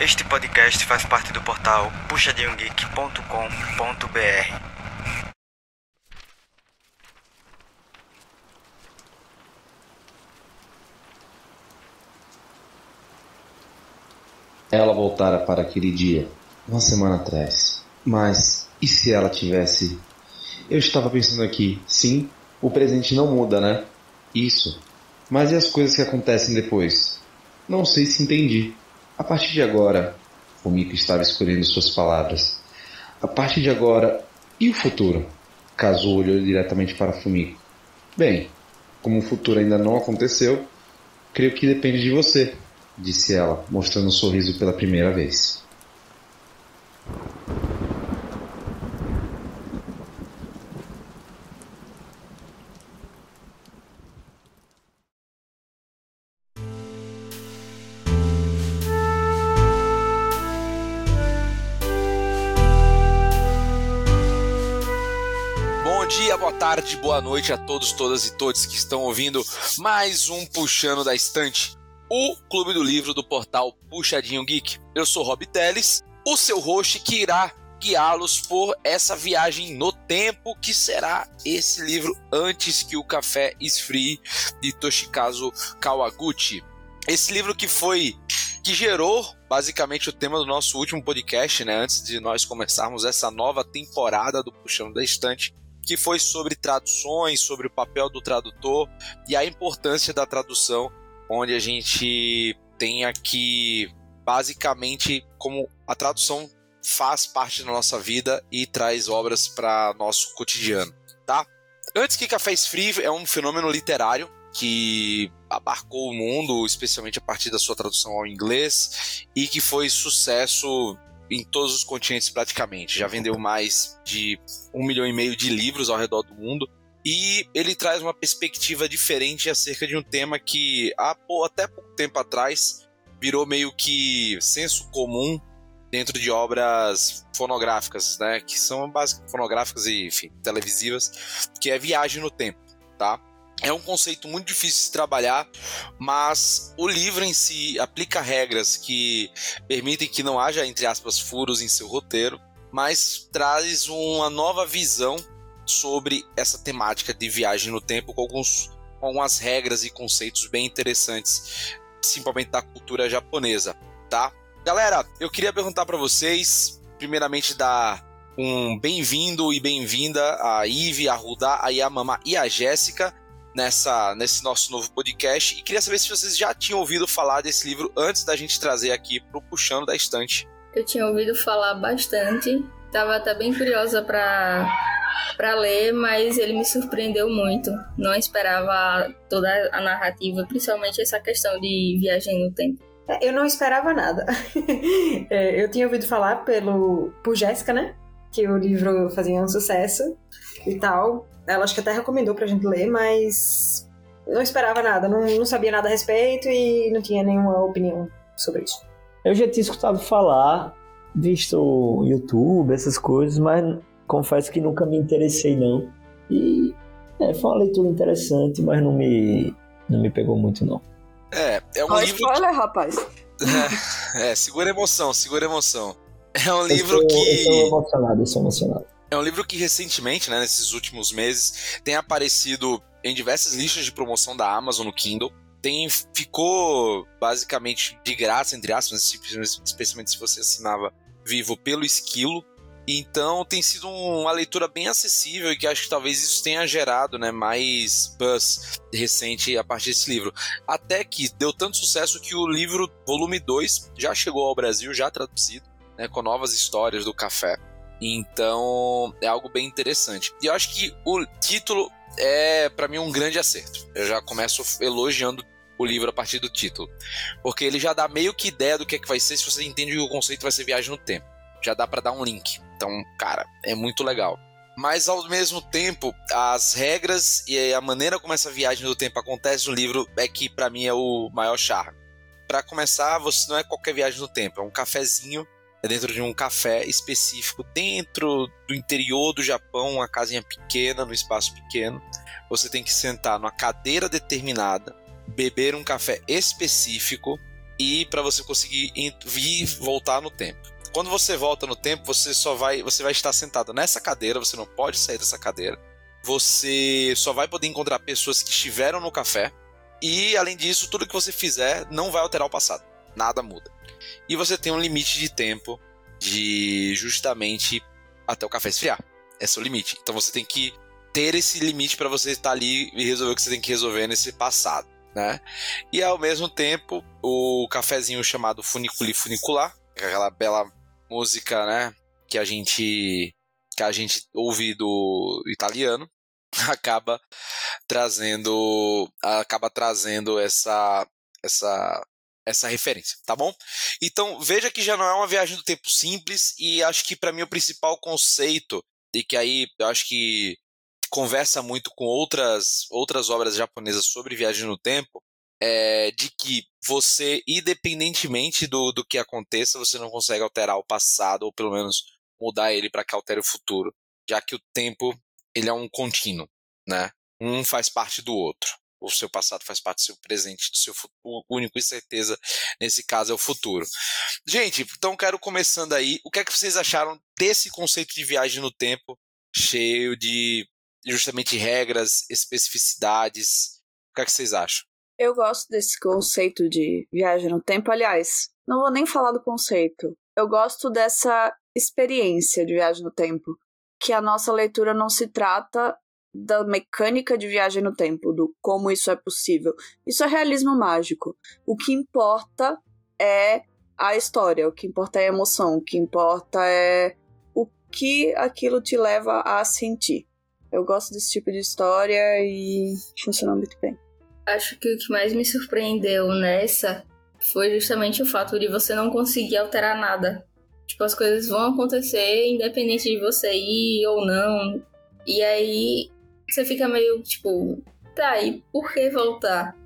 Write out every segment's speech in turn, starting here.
Este podcast faz parte do portal puxadinhogeek.com.br. Ela voltara para aquele dia, uma semana atrás. Mas e se ela tivesse? Eu estava pensando aqui, sim, o presente não muda, né? Isso. Mas e as coisas que acontecem depois? Não sei se entendi. A partir de agora, o estava escolhendo suas palavras. A partir de agora, e o futuro? Caso olhou diretamente para Fumiko. Bem, como o futuro ainda não aconteceu, creio que depende de você, disse ela, mostrando um sorriso pela primeira vez. Tarde, boa noite a todos, todas e todos que estão ouvindo mais um Puxando da Estante, o clube do livro do portal Puxadinho Geek. Eu sou Rob Teles, o seu host que irá guiá-los por essa viagem no tempo que será esse livro antes que o café esfrie de Toshikazu Kawaguchi. Esse livro que foi que gerou basicamente o tema do nosso último podcast, né, antes de nós começarmos essa nova temporada do Puxando da Estante, que foi sobre traduções, sobre o papel do tradutor e a importância da tradução, onde a gente tem aqui basicamente como a tradução faz parte da nossa vida e traz obras para nosso cotidiano, tá? Antes que Café Esfrio é um fenômeno literário que abarcou o mundo, especialmente a partir da sua tradução ao inglês, e que foi sucesso em todos os continentes praticamente. Já vendeu mais de um milhão e meio de livros ao redor do mundo. E ele traz uma perspectiva diferente acerca de um tema que há até pouco tempo atrás virou meio que senso comum dentro de obras fonográficas, né, que são basicamente fonográficas e enfim, televisivas, que é viagem no tempo, tá? É um conceito muito difícil de trabalhar, mas o livro em si aplica regras que permitem que não haja, entre aspas, furos em seu roteiro, mas traz uma nova visão sobre essa temática de viagem no tempo com alguns com algumas regras e conceitos bem interessantes, simplesmente da cultura japonesa, tá? Galera, eu queria perguntar para vocês, primeiramente dar um bem-vindo e bem-vinda a Ive, a Rudá, a Yamama e a Jéssica nessa, nesse nosso novo podcast e queria saber se vocês já tinham ouvido falar desse livro antes da gente trazer aqui pro Puxando da Estante. Eu tinha ouvido falar bastante, tava até bem curiosa para para ler, mas ele me surpreendeu muito. Não esperava toda a narrativa, principalmente essa questão de viagem no tempo. É, eu não esperava nada. É, eu tinha ouvido falar pelo por Jéssica, né? Que o livro fazia um sucesso e tal. Ela acho que até recomendou pra gente ler, mas não esperava nada, não, não sabia nada a respeito e não tinha nenhuma opinião sobre isso. Eu já tinha escutado falar, visto YouTube, essas coisas, mas confesso que nunca me interessei não. E é, foi uma leitura interessante, mas não me, não me pegou muito não. É, é um Olha livro. Spoiler, rapaz. É, é, segura a emoção, segura a emoção. É um Eu livro sou- que. Eu sou emocionado, eu sou emocionado. É um livro que recentemente, né, nesses últimos meses, tem aparecido em diversas listas de promoção da Amazon no Kindle. Tem, ficou basicamente de graça, entre aspas, especialmente se você assinava vivo pelo esquilo. Então tem sido uma leitura bem acessível e que acho que talvez isso tenha gerado né, mais buzz recente a partir desse livro. Até que deu tanto sucesso que o livro volume 2 já chegou ao Brasil, já traduzido, né, com novas histórias do café. Então é algo bem interessante. E eu acho que o título é para mim um grande acerto. Eu já começo elogiando o livro a partir do título, porque ele já dá meio que ideia do que é que vai ser se você entende que o conceito vai ser viagem no tempo. Já dá para dar um link. Então, cara, é muito legal. Mas ao mesmo tempo, as regras e a maneira como essa viagem do tempo acontece no livro é que para mim é o maior charme. Para começar, você não é qualquer viagem no tempo, é um cafezinho dentro de um café específico dentro do interior do Japão, uma casinha pequena, no espaço pequeno. Você tem que sentar numa cadeira determinada, beber um café específico e para você conseguir vir voltar no tempo. Quando você volta no tempo, você só vai, você vai estar sentado nessa cadeira, você não pode sair dessa cadeira. Você só vai poder encontrar pessoas que estiveram no café e além disso, tudo que você fizer não vai alterar o passado. Nada muda. E você tem um limite de tempo de justamente até o café esfriar. Esse é o limite. Então você tem que ter esse limite para você estar ali e resolver o que você tem que resolver nesse passado, né? E ao mesmo tempo, o cafezinho chamado funiculi funicular, é aquela bela música, né, que a gente que a gente ouve do italiano, acaba trazendo acaba trazendo essa essa essa referência, tá bom? Então veja que já não é uma viagem do tempo simples e acho que para mim o principal conceito e que aí eu acho que conversa muito com outras outras obras japonesas sobre viagem no tempo é de que você independentemente do, do que aconteça você não consegue alterar o passado ou pelo menos mudar ele para que altere o futuro, já que o tempo ele é um contínuo, né? Um faz parte do outro. O seu passado faz parte do seu presente, do seu futuro. O único e certeza nesse caso é o futuro. Gente, então quero começando aí. O que é que vocês acharam desse conceito de viagem no tempo, cheio de justamente regras, especificidades? O que é que vocês acham? Eu gosto desse conceito de viagem no tempo. Aliás, não vou nem falar do conceito. Eu gosto dessa experiência de viagem no tempo. Que a nossa leitura não se trata da mecânica de viagem no tempo, do como isso é possível. Isso é realismo mágico. O que importa é a história, o que importa é a emoção, o que importa é o que aquilo te leva a sentir. Eu gosto desse tipo de história e funciona muito bem. Acho que o que mais me surpreendeu nessa foi justamente o fato de você não conseguir alterar nada. Tipo, as coisas vão acontecer independente de você ir ou não. E aí você fica meio tipo, tá, e por que voltar?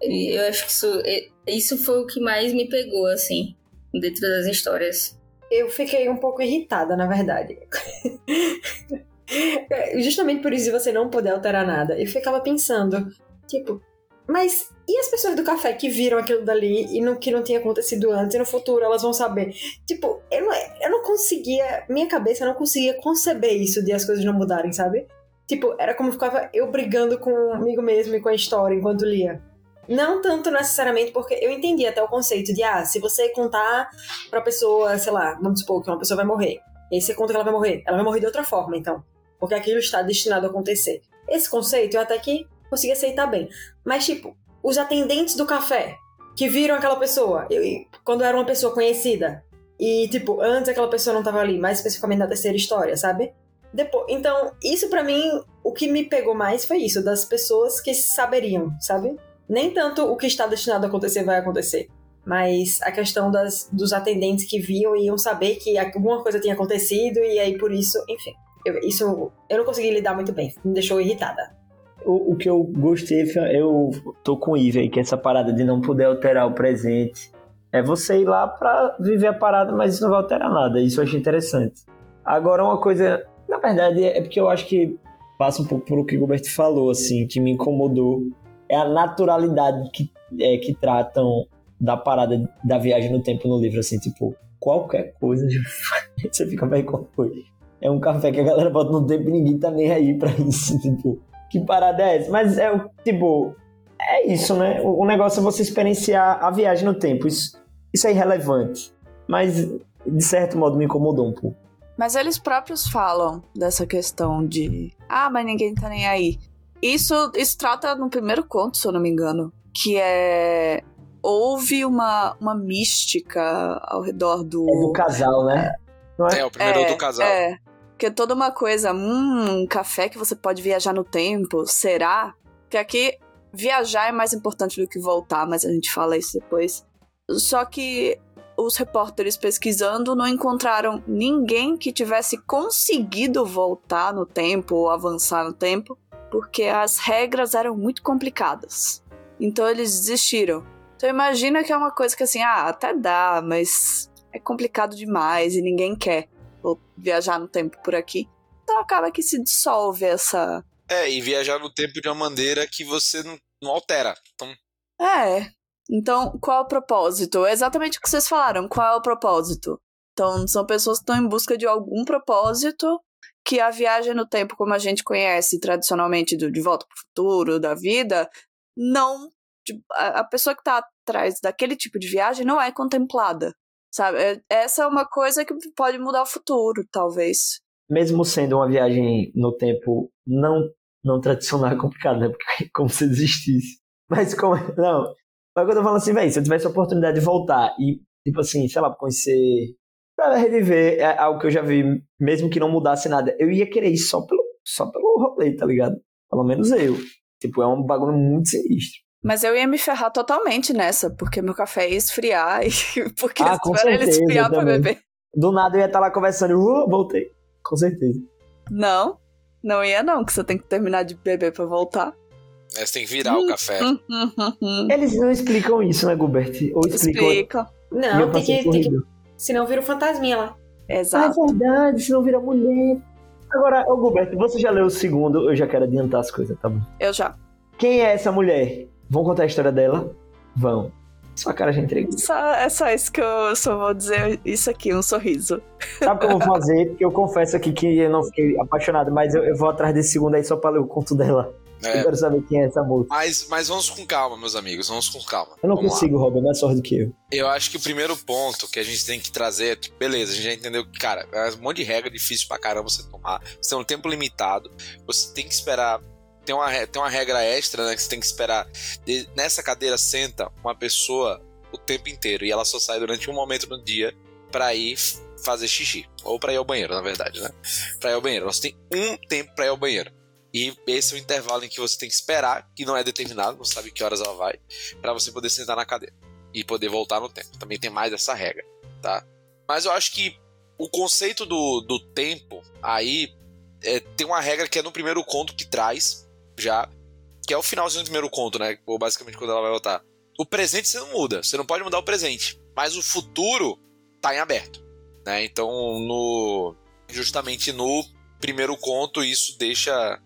Eu acho que isso, isso foi o que mais me pegou, assim, dentro das histórias. Eu fiquei um pouco irritada, na verdade. Justamente por isso você não poder alterar nada. Eu ficava pensando, tipo, mas e as pessoas do café que viram aquilo dali e no, que não tinha acontecido antes e no futuro elas vão saber? Tipo, eu não, eu não conseguia, minha cabeça não conseguia conceber isso de as coisas não mudarem, sabe? Tipo, era como ficava eu brigando comigo mesmo e com a história enquanto lia. Não tanto necessariamente porque eu entendi até o conceito de, ah, se você contar pra pessoa, sei lá, vamos supor que uma pessoa vai morrer. E aí você conta que ela vai morrer. Ela vai morrer de outra forma, então. Porque aquilo está destinado a acontecer. Esse conceito eu até que consegui aceitar bem. Mas, tipo, os atendentes do café que viram aquela pessoa, eu, quando era uma pessoa conhecida, e, tipo, antes aquela pessoa não tava ali, mais especificamente na terceira história, sabe? Depois, então, isso para mim, o que me pegou mais foi isso, das pessoas que saberiam, sabe? Nem tanto o que está destinado a acontecer vai acontecer, mas a questão das, dos atendentes que viam e iam saber que alguma coisa tinha acontecido e aí por isso, enfim. Eu, isso eu não consegui lidar muito bem, me deixou irritada. O, o que eu gostei, eu tô com o Ive aí, que é essa parada de não poder alterar o presente. É você ir lá pra viver a parada, mas isso não vai alterar nada. Isso eu achei interessante. Agora, uma coisa na verdade, é porque eu acho que passa um pouco por o que o Gilbert falou, assim, que me incomodou. É a naturalidade que, é, que tratam da parada da viagem no tempo no livro, assim, tipo, qualquer coisa. Você fica com foi. É um café que a galera bota no tempo e ninguém tá nem aí pra isso, tipo, que parada é essa? Mas é, tipo, é isso, né? O, negócio é você experienciar a viagem no tempo. Isso, isso é irrelevante. Mas, de certo modo, me incomodou um pouco. Mas eles próprios falam dessa questão de. Ah, mas ninguém tá nem aí. Isso, isso trata no primeiro conto, se eu não me engano. Que é. Houve uma, uma mística ao redor do. É do casal, né? Não é? é, o primeiro é, do casal. É. Que é toda uma coisa. Hum, um café que você pode viajar no tempo. Será? Que aqui viajar é mais importante do que voltar, mas a gente fala isso depois. Só que os repórteres pesquisando não encontraram ninguém que tivesse conseguido voltar no tempo ou avançar no tempo, porque as regras eram muito complicadas. Então eles desistiram. Então imagina que é uma coisa que assim, ah, até dá, mas é complicado demais e ninguém quer viajar no tempo por aqui. Então acaba que se dissolve essa. É, e viajar no tempo de uma maneira que você não, não altera. Então... É, Então, qual é o propósito? É exatamente o que vocês falaram. Qual é o propósito? Então, são pessoas que estão em busca de algum propósito que a viagem no tempo, como a gente conhece tradicionalmente do De Volta para o Futuro, da vida, não. A pessoa que está atrás daquele tipo de viagem não é contemplada. Sabe? É, essa é uma coisa que pode mudar o futuro, talvez. Mesmo sendo uma viagem no tempo não, não tradicional, é complicado, né? Porque é como se existisse. Mas como. Não. Mas quando eu falo assim, velho, se eu tivesse a oportunidade de voltar e, tipo assim, sei lá, conhecer. Pra reviver é algo que eu já vi, mesmo que não mudasse nada, eu ia querer ir só pelo, só pelo rolê, tá ligado? Pelo menos eu. Tipo, é um bagulho muito sinistro. Mas eu ia me ferrar totalmente nessa, porque meu café ia esfriar e porque ah, com ele esfriar pra beber. Do nada eu ia estar lá conversando uh, voltei. Com certeza. Não, não ia não, que você tem que terminar de beber pra voltar. É, você tem que virar o café. Eles não explicam isso, né, Gilbert? Ou explicam. Explica. Não, tem que, tem que. Senão vira o fantasminha lá. Exato. Ah, é verdade, senão vira mulher. Agora, ô Gilbert, você já leu o segundo? Eu já quero adiantar as coisas, tá bom? Eu já. Quem é essa mulher? Vão contar a história dela? Vão. Sua cara já entreguei. Só, é só isso que eu só vou dizer isso aqui, um sorriso. Sabe o que eu vou fazer? Porque eu confesso aqui que eu não fiquei apaixonado, mas eu, eu vou atrás desse segundo aí só pra ler o conto dela. É. Eu quero saber quem é essa moça. Mas, mas vamos com calma, meus amigos, vamos com calma. Eu não Vamos consigo, Robin, é mais sorte do que eu. Eu acho que o primeiro ponto que a gente tem que trazer é que, beleza, a gente já entendeu que, cara, é um monte de regra difícil pra caramba você tomar. Você tem um tempo limitado, você tem que esperar. Tem uma, tem uma regra extra, né? Que você tem que esperar. Nessa cadeira senta uma pessoa o tempo inteiro e ela só sai durante um momento no dia pra ir fazer xixi. Ou pra ir ao banheiro, na verdade, né? Pra ir ao banheiro. Você tem um tempo pra ir ao banheiro. E esse é o intervalo em que você tem que esperar, que não é determinado, não sabe que horas ela vai, pra você poder sentar na cadeira e poder voltar no tempo. Também tem mais essa regra, tá? Mas eu acho que o conceito do, do tempo aí é, tem uma regra que é no primeiro conto que traz já, que é o finalzinho do primeiro conto, né? Ou basicamente quando ela vai voltar. O presente você não muda, você não pode mudar o presente, mas o futuro tá em aberto, né? Então, no justamente no primeiro conto isso deixa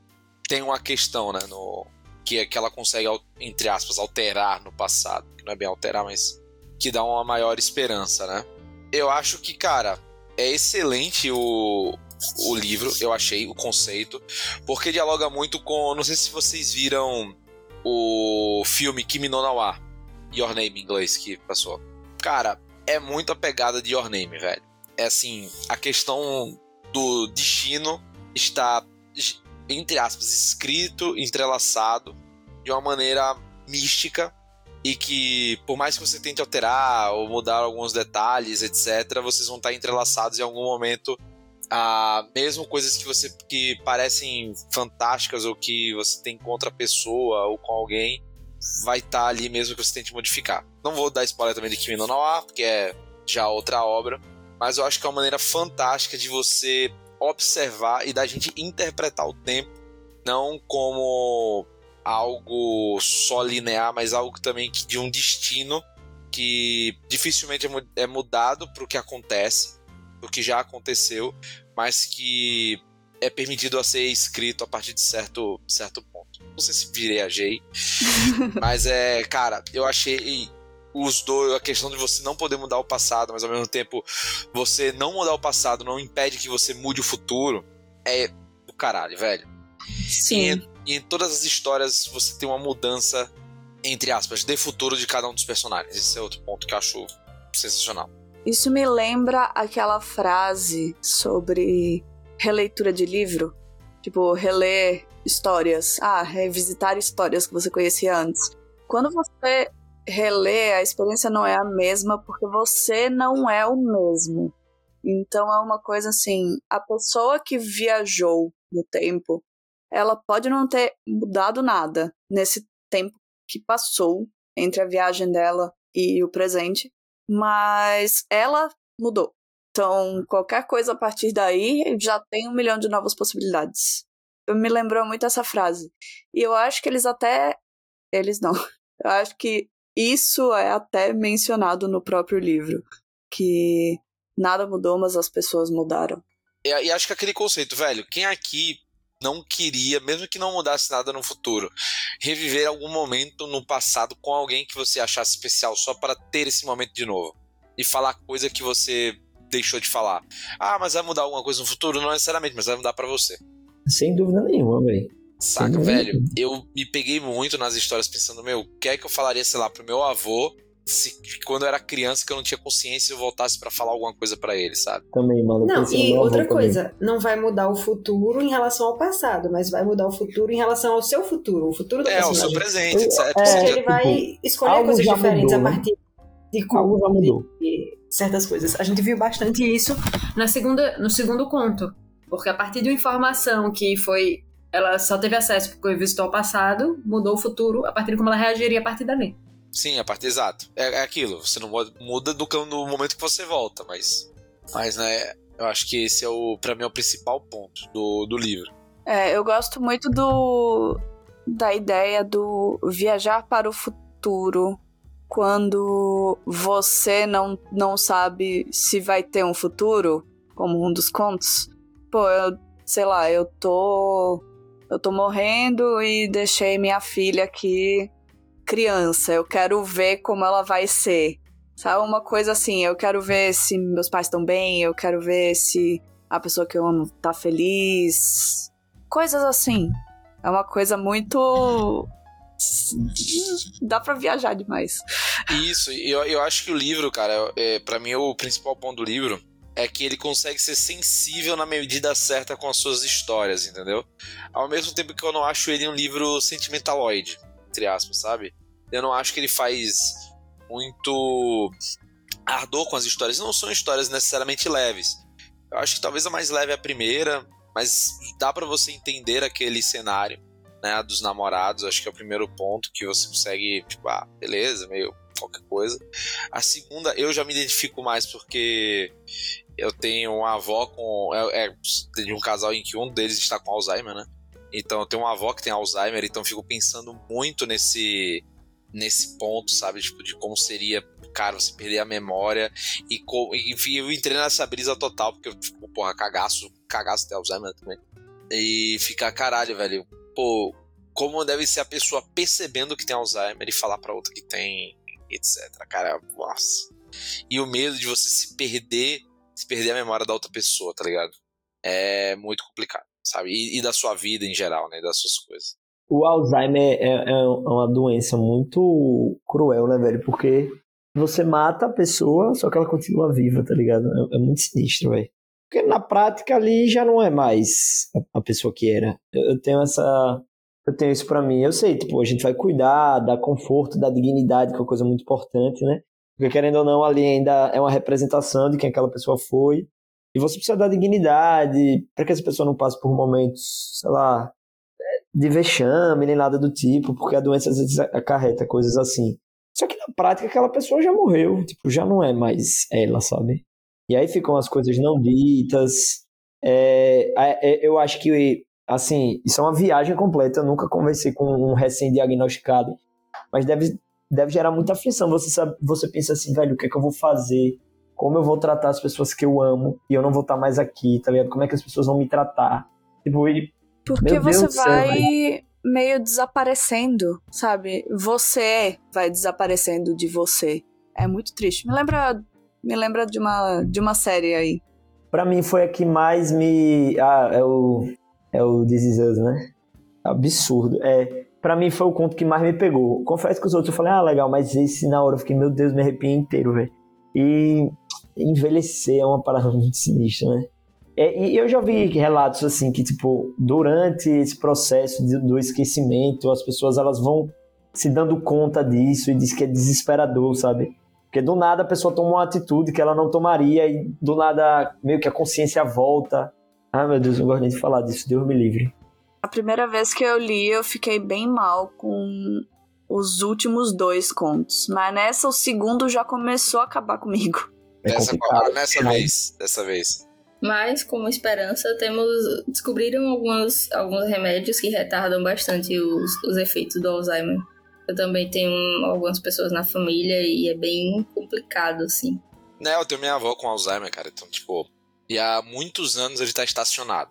tem uma questão, né, no que é que ela consegue entre aspas alterar no passado, que não é bem alterar, mas que dá uma maior esperança, né? Eu acho que, cara, é excelente o, o livro, eu achei, o conceito, porque dialoga muito com. Não sei se vocês viram o filme Kimi no Nawa, Your Name em inglês, que passou. Cara, é muito a pegada de Your Name, velho. É assim, a questão do destino está, entre aspas, escrito, entrelaçado de uma maneira mística e que por mais que você tente alterar ou mudar alguns detalhes, etc, vocês vão estar entrelaçados em algum momento a mesmo coisas que você que parecem fantásticas ou que você tem com outra pessoa ou com alguém vai estar ali mesmo que você tente modificar. Não vou dar spoiler também de Kimi no Nawa, porque é já outra obra, mas eu acho que é uma maneira fantástica de você observar e da gente interpretar o tempo não como algo só linear, mas algo também que de um destino que dificilmente é é mudado para o que acontece, o que já aconteceu, mas que é permitido a ser escrito a partir de certo, certo ponto. Não sei se virejei, mas é, cara, eu achei os dois, a questão de você não poder mudar o passado, mas ao mesmo tempo você não mudar o passado não impede que você mude o futuro, é do caralho, velho. Sim. E, e em todas as histórias você tem uma mudança, entre aspas, de futuro de cada um dos personagens. Esse é outro ponto que eu acho sensacional. Isso me lembra aquela frase sobre releitura de livro. Tipo, reler histórias. Ah, revisitar histórias que você conhecia antes. Quando você relê, a experiência não é a mesma porque você não é o mesmo. Então é uma coisa assim, a pessoa que viajou no tempo, ela pode não ter mudado nada nesse tempo que passou entre a viagem dela e o presente, mas ela mudou. Então, qualquer coisa a partir daí já tem um milhão de novas possibilidades. Me lembrou muito essa frase. E eu acho que eles até. Eles não. Eu acho que isso é até mencionado no próprio livro. Que nada mudou, mas as pessoas mudaram. E, e acho que aquele conceito, velho, quem aqui não queria, mesmo que não mudasse nada no futuro, reviver algum momento no passado com alguém que você achasse especial só para ter esse momento de novo e falar coisa que você deixou de falar. Ah, mas vai mudar alguma coisa no futuro? Não necessariamente, mas vai mudar para você. Sem dúvida nenhuma, velho. Saca, velho? Eu me peguei muito nas histórias pensando, meu, o que é que eu falaria, sei lá, pro meu avô se quando eu era criança que eu não tinha consciência eu voltasse para falar alguma coisa para ele, sabe? Também, mano. Não, e outra também. coisa, não vai mudar o futuro em relação ao passado, mas vai mudar o futuro em relação ao seu futuro, o futuro do É, o seu personagem. presente, etc. É, ele já- vai escolher algo coisas diferentes mudou, a né? partir de Algo já como mudou. de certas coisas. A gente viu bastante isso na segunda, no segundo conto, porque a partir de uma informação que foi ela só teve acesso porque visitou o passado, mudou o futuro a partir de como ela reagiria a partir dali. Sim, a parte exato. É, é aquilo, você não muda, muda do, no momento que você volta, mas. Mas, né, eu acho que esse é o, para mim, é o principal ponto do, do livro. É, eu gosto muito do da ideia do viajar para o futuro quando você não, não sabe se vai ter um futuro, como um dos contos. Pô, eu, sei lá, eu tô eu tô morrendo e deixei minha filha aqui criança. Eu quero ver como ela vai ser. Sabe, uma coisa assim, eu quero ver se meus pais estão bem, eu quero ver se a pessoa que eu amo tá feliz. Coisas assim. É uma coisa muito. Dá pra viajar demais. Isso, eu, eu acho que o livro, cara, é, para mim o principal ponto do livro é que ele consegue ser sensível na medida certa com as suas histórias, entendeu? Ao mesmo tempo que eu não acho ele um livro sentimentaloide, entre aspas, sabe? Eu não acho que ele faz muito ardor com as histórias. Não são histórias necessariamente leves. Eu acho que talvez a mais leve é a primeira, mas dá pra você entender aquele cenário, né, dos namorados. Acho que é o primeiro ponto que você consegue, tipo, ah, beleza, meio qualquer coisa. A segunda, eu já me identifico mais porque eu tenho uma avó com. É, é de um casal em que um deles está com Alzheimer, né? Então eu tenho uma avó que tem Alzheimer, então fico pensando muito nesse nesse ponto, sabe? Tipo, de como seria, cara, você perder a memória e, co- enfim, eu entrei nessa brisa total, porque eu fico, porra, cagaço, cagaço ter Alzheimer também. E ficar, caralho, velho, pô, como deve ser a pessoa percebendo que tem Alzheimer e falar pra outra que tem, etc. Cara, nossa. E o medo de você se perder, perder a memória da outra pessoa, tá ligado? É muito complicado, sabe? E, e da sua vida em geral, né? Das suas coisas. O Alzheimer é, é uma doença muito cruel, né, velho? Porque você mata a pessoa, só que ela continua viva, tá ligado? É, é muito sinistro, velho. Porque na prática ali já não é mais a, pessoa que era. Eu, eu tenho essa. Eu tenho isso pra mim. Eu sei, tipo, a gente vai cuidar, dar conforto, da dignidade, que é uma coisa muito importante, né? Porque querendo ou não, ali ainda é uma representação de quem aquela pessoa foi. E você precisa dar dignidade para que essa pessoa não passe por momentos, sei lá, de vexame, nem nada do tipo, porque a doença às vezes acarreta coisas assim. Só que na prática aquela pessoa já morreu, tipo, já não é mais ela, sabe? E aí ficam as coisas não ditas. É, é, eu acho que, assim, isso é uma viagem completa. Eu nunca conversei com um recém-diagnosticado, mas deve, deve gerar muita aflição. Você, sabe, você pensa assim, velho, o que é que eu vou fazer? Como eu vou tratar as pessoas que eu amo e eu não vou estar mais aqui, tá ligado? Como é que as pessoas vão me tratar? Tipo, e Porque Meu Deus você céu, vai meio desaparecendo, sabe? Você vai desaparecendo de você. É muito triste. Me lembra, me lembra de uma de uma série aí. Pra mim foi a que mais me. Ah, é o. É o This Is Us, né? Absurdo. É. Pra mim foi o conto que mais me pegou. Confesso que os outros eu falei, ah, legal, mas esse na hora eu fiquei, meu Deus, me arrepiei inteiro, velho. E envelhecer é uma parada muito sinistra, né? É, e eu já vi relatos assim que, tipo, durante esse processo de- do esquecimento, as pessoas elas vão se dando conta disso e diz que é desesperador, sabe? Porque do nada a pessoa toma uma atitude que ela não tomaria e do nada meio que a consciência volta. Ah, meu Deus, não gosto nem de falar disso, Deus me livre. A primeira vez que eu li, eu fiquei bem mal com os últimos dois contos. Mas nessa, o segundo já começou a acabar comigo. É Dessa, complicado. nessa Mas- vez, dessa vez. Mas, como esperança, temos descobriram alguns, alguns remédios que retardam bastante os, os efeitos do Alzheimer. Eu também tenho algumas pessoas na família e é bem complicado, assim. Né, eu tenho minha avó com Alzheimer, cara. Então, tipo, e há muitos anos ele tá estacionado.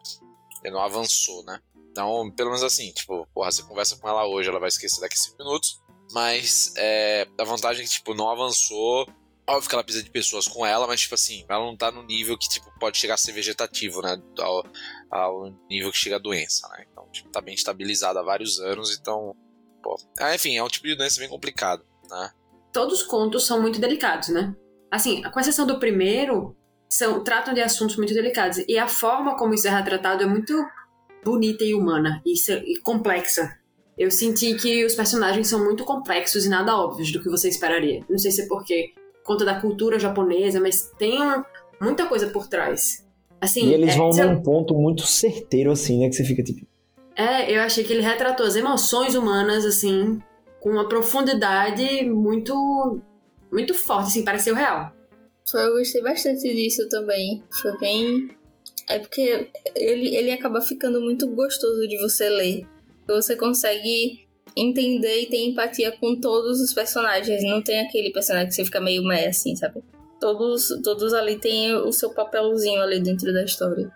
Ele não avançou, né? Então, pelo menos assim, tipo, porra, você conversa com ela hoje, ela vai esquecer daqui a 5 minutos. Mas é, a vantagem é que, tipo, não avançou. Óbvio que ela precisa de pessoas com ela, mas, tipo assim, ela não tá no nível que, tipo, pode chegar a ser vegetativo, né? Ao, ao nível que chega a doença, né? Então, tipo, tá bem estabilizada há vários anos, então. Pô. Ah, enfim, é um tipo de doença bem complicado, né? Todos os contos são muito delicados, né? Assim, com exceção do primeiro, são, tratam de assuntos muito delicados. E a forma como isso é retratado é muito bonita e humana e, e complexa. Eu senti que os personagens são muito complexos e nada óbvios do que você esperaria. Não sei se é porque conta da cultura japonesa, mas tem muita coisa por trás. Assim, e eles é, vão num ponto muito certeiro, assim, né? Que você fica tipo. É, eu achei que ele retratou as emoções humanas, assim, com uma profundidade muito. muito forte, assim, pareceu real. Eu gostei bastante disso também. Foi bem. É porque ele, ele acaba ficando muito gostoso de você ler. Você consegue entender e ter empatia com todos os personagens. Não tem aquele personagem que você fica meio meh, assim, sabe? Todos, todos ali têm o seu papelzinho ali dentro da história.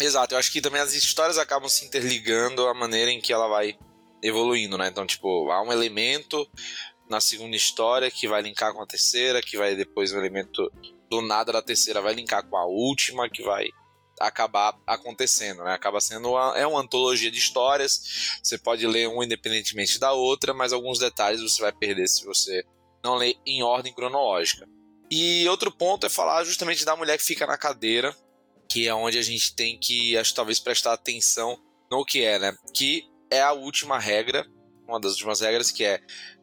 Exato, eu acho que também as histórias acabam se interligando a maneira em que ela vai evoluindo, né? Então, tipo, há um elemento na segunda história que vai linkar com a terceira, que vai depois um elemento do nada da terceira vai linkar com a última, que vai acabar acontecendo, né? Acaba sendo uma, é uma antologia de histórias. Você pode ler um independentemente da outra, mas alguns detalhes você vai perder se você não ler em ordem cronológica. E outro ponto é falar justamente da mulher que fica na cadeira, que é onde a gente tem que, acho talvez prestar atenção no que é, né? Que é a última regra, uma das últimas regras que é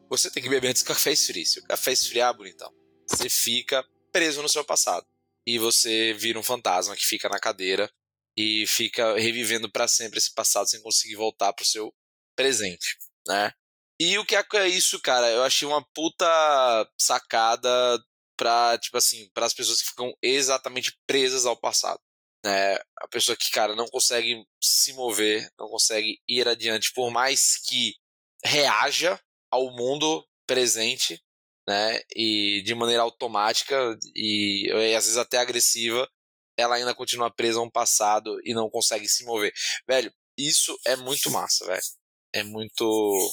você tem que beber antes do café esfriar. Se o café esfriar, bonitão, você fica preso no seu passado e você vira um fantasma que fica na cadeira e fica revivendo para sempre esse passado sem conseguir voltar pro seu presente, né? E o que é isso, cara? Eu achei uma puta sacada pra, tipo assim, para as pessoas que ficam exatamente presas ao passado. Né? A pessoa que, cara, não consegue se mover, não consegue ir adiante, por mais que reaja ao mundo presente, né? E de maneira automática e, e às vezes até agressiva, ela ainda continua presa a um passado e não consegue se mover. Velho, isso é muito massa, velho. É muito.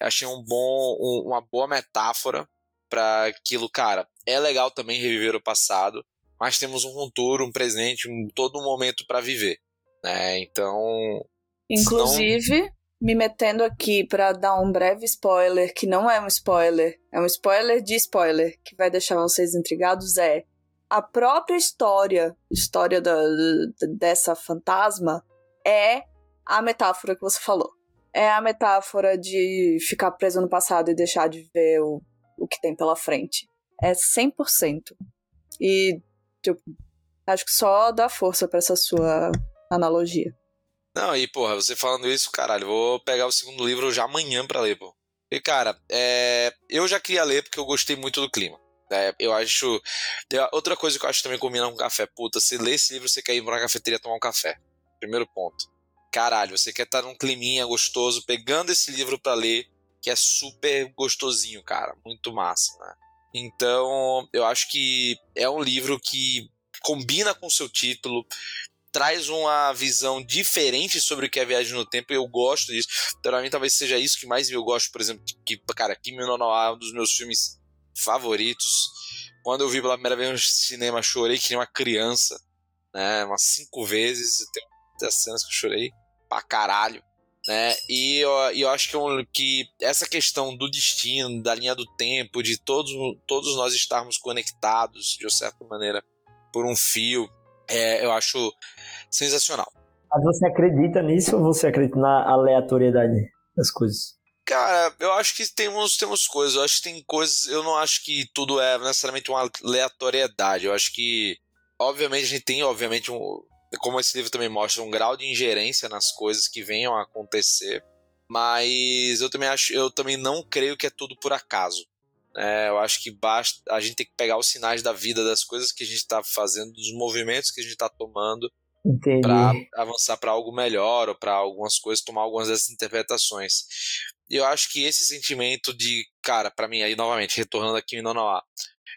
Achei um bom, um, uma boa metáfora para aquilo, cara. É legal também reviver o passado, mas temos um futuro, um presente, um, todo um momento para viver, né? Então. Inclusive, me metendo aqui para dar um breve spoiler, que não é um spoiler, é um spoiler de spoiler, que vai deixar vocês intrigados, é a própria história, história dessa fantasma, é a metáfora que você falou. É a metáfora de ficar preso no passado e deixar de ver o, o que tem pela frente. É 100%. E, tipo, acho que só dá força para essa sua analogia. Não, e porra, você falando isso, caralho, vou pegar o segundo livro já amanhã pra ler, pô. E cara, é... eu já queria ler porque eu gostei muito do clima. É, eu acho. Outra coisa que eu acho também combina com café. Puta, você lê esse livro, você quer ir pra uma cafeteria tomar um café. Primeiro ponto. Caralho, você quer estar num climinha gostoso, pegando esse livro para ler, que é super gostosinho, cara. Muito massa, né? Então, eu acho que é um livro que combina com o seu título, traz uma visão diferente sobre o que é viagem no tempo e eu gosto disso. Pra mim, talvez seja isso que mais eu gosto, por exemplo, que, cara, Kimi no Nawa é um dos meus filmes favoritos. Quando eu vi pela primeira vez no cinema, chorei que nem uma criança, né? Umas cinco vezes. Tem muitas cenas que eu chorei pra caralho. Né? E eu, eu acho que, eu, que essa questão do destino, da linha do tempo, de todos, todos nós estarmos conectados de certa maneira por um fio, é, eu acho sensacional. Mas você acredita nisso ou você acredita na aleatoriedade das coisas? Cara, eu acho que temos, temos coisas. Eu acho que tem coisas. Eu não acho que tudo é necessariamente uma aleatoriedade. Eu acho que, obviamente, a gente tem, obviamente, um, como esse livro também mostra, um grau de ingerência nas coisas que venham a acontecer. Mas eu também acho, eu também não creio que é tudo por acaso. É, eu acho que basta, a gente tem que pegar os sinais da vida, das coisas que a gente está fazendo, dos movimentos que a gente está tomando para avançar para algo melhor ou para algumas coisas, tomar algumas dessas interpretações. E eu acho que esse sentimento de, cara, para mim, aí novamente, retornando aqui em Nonoá,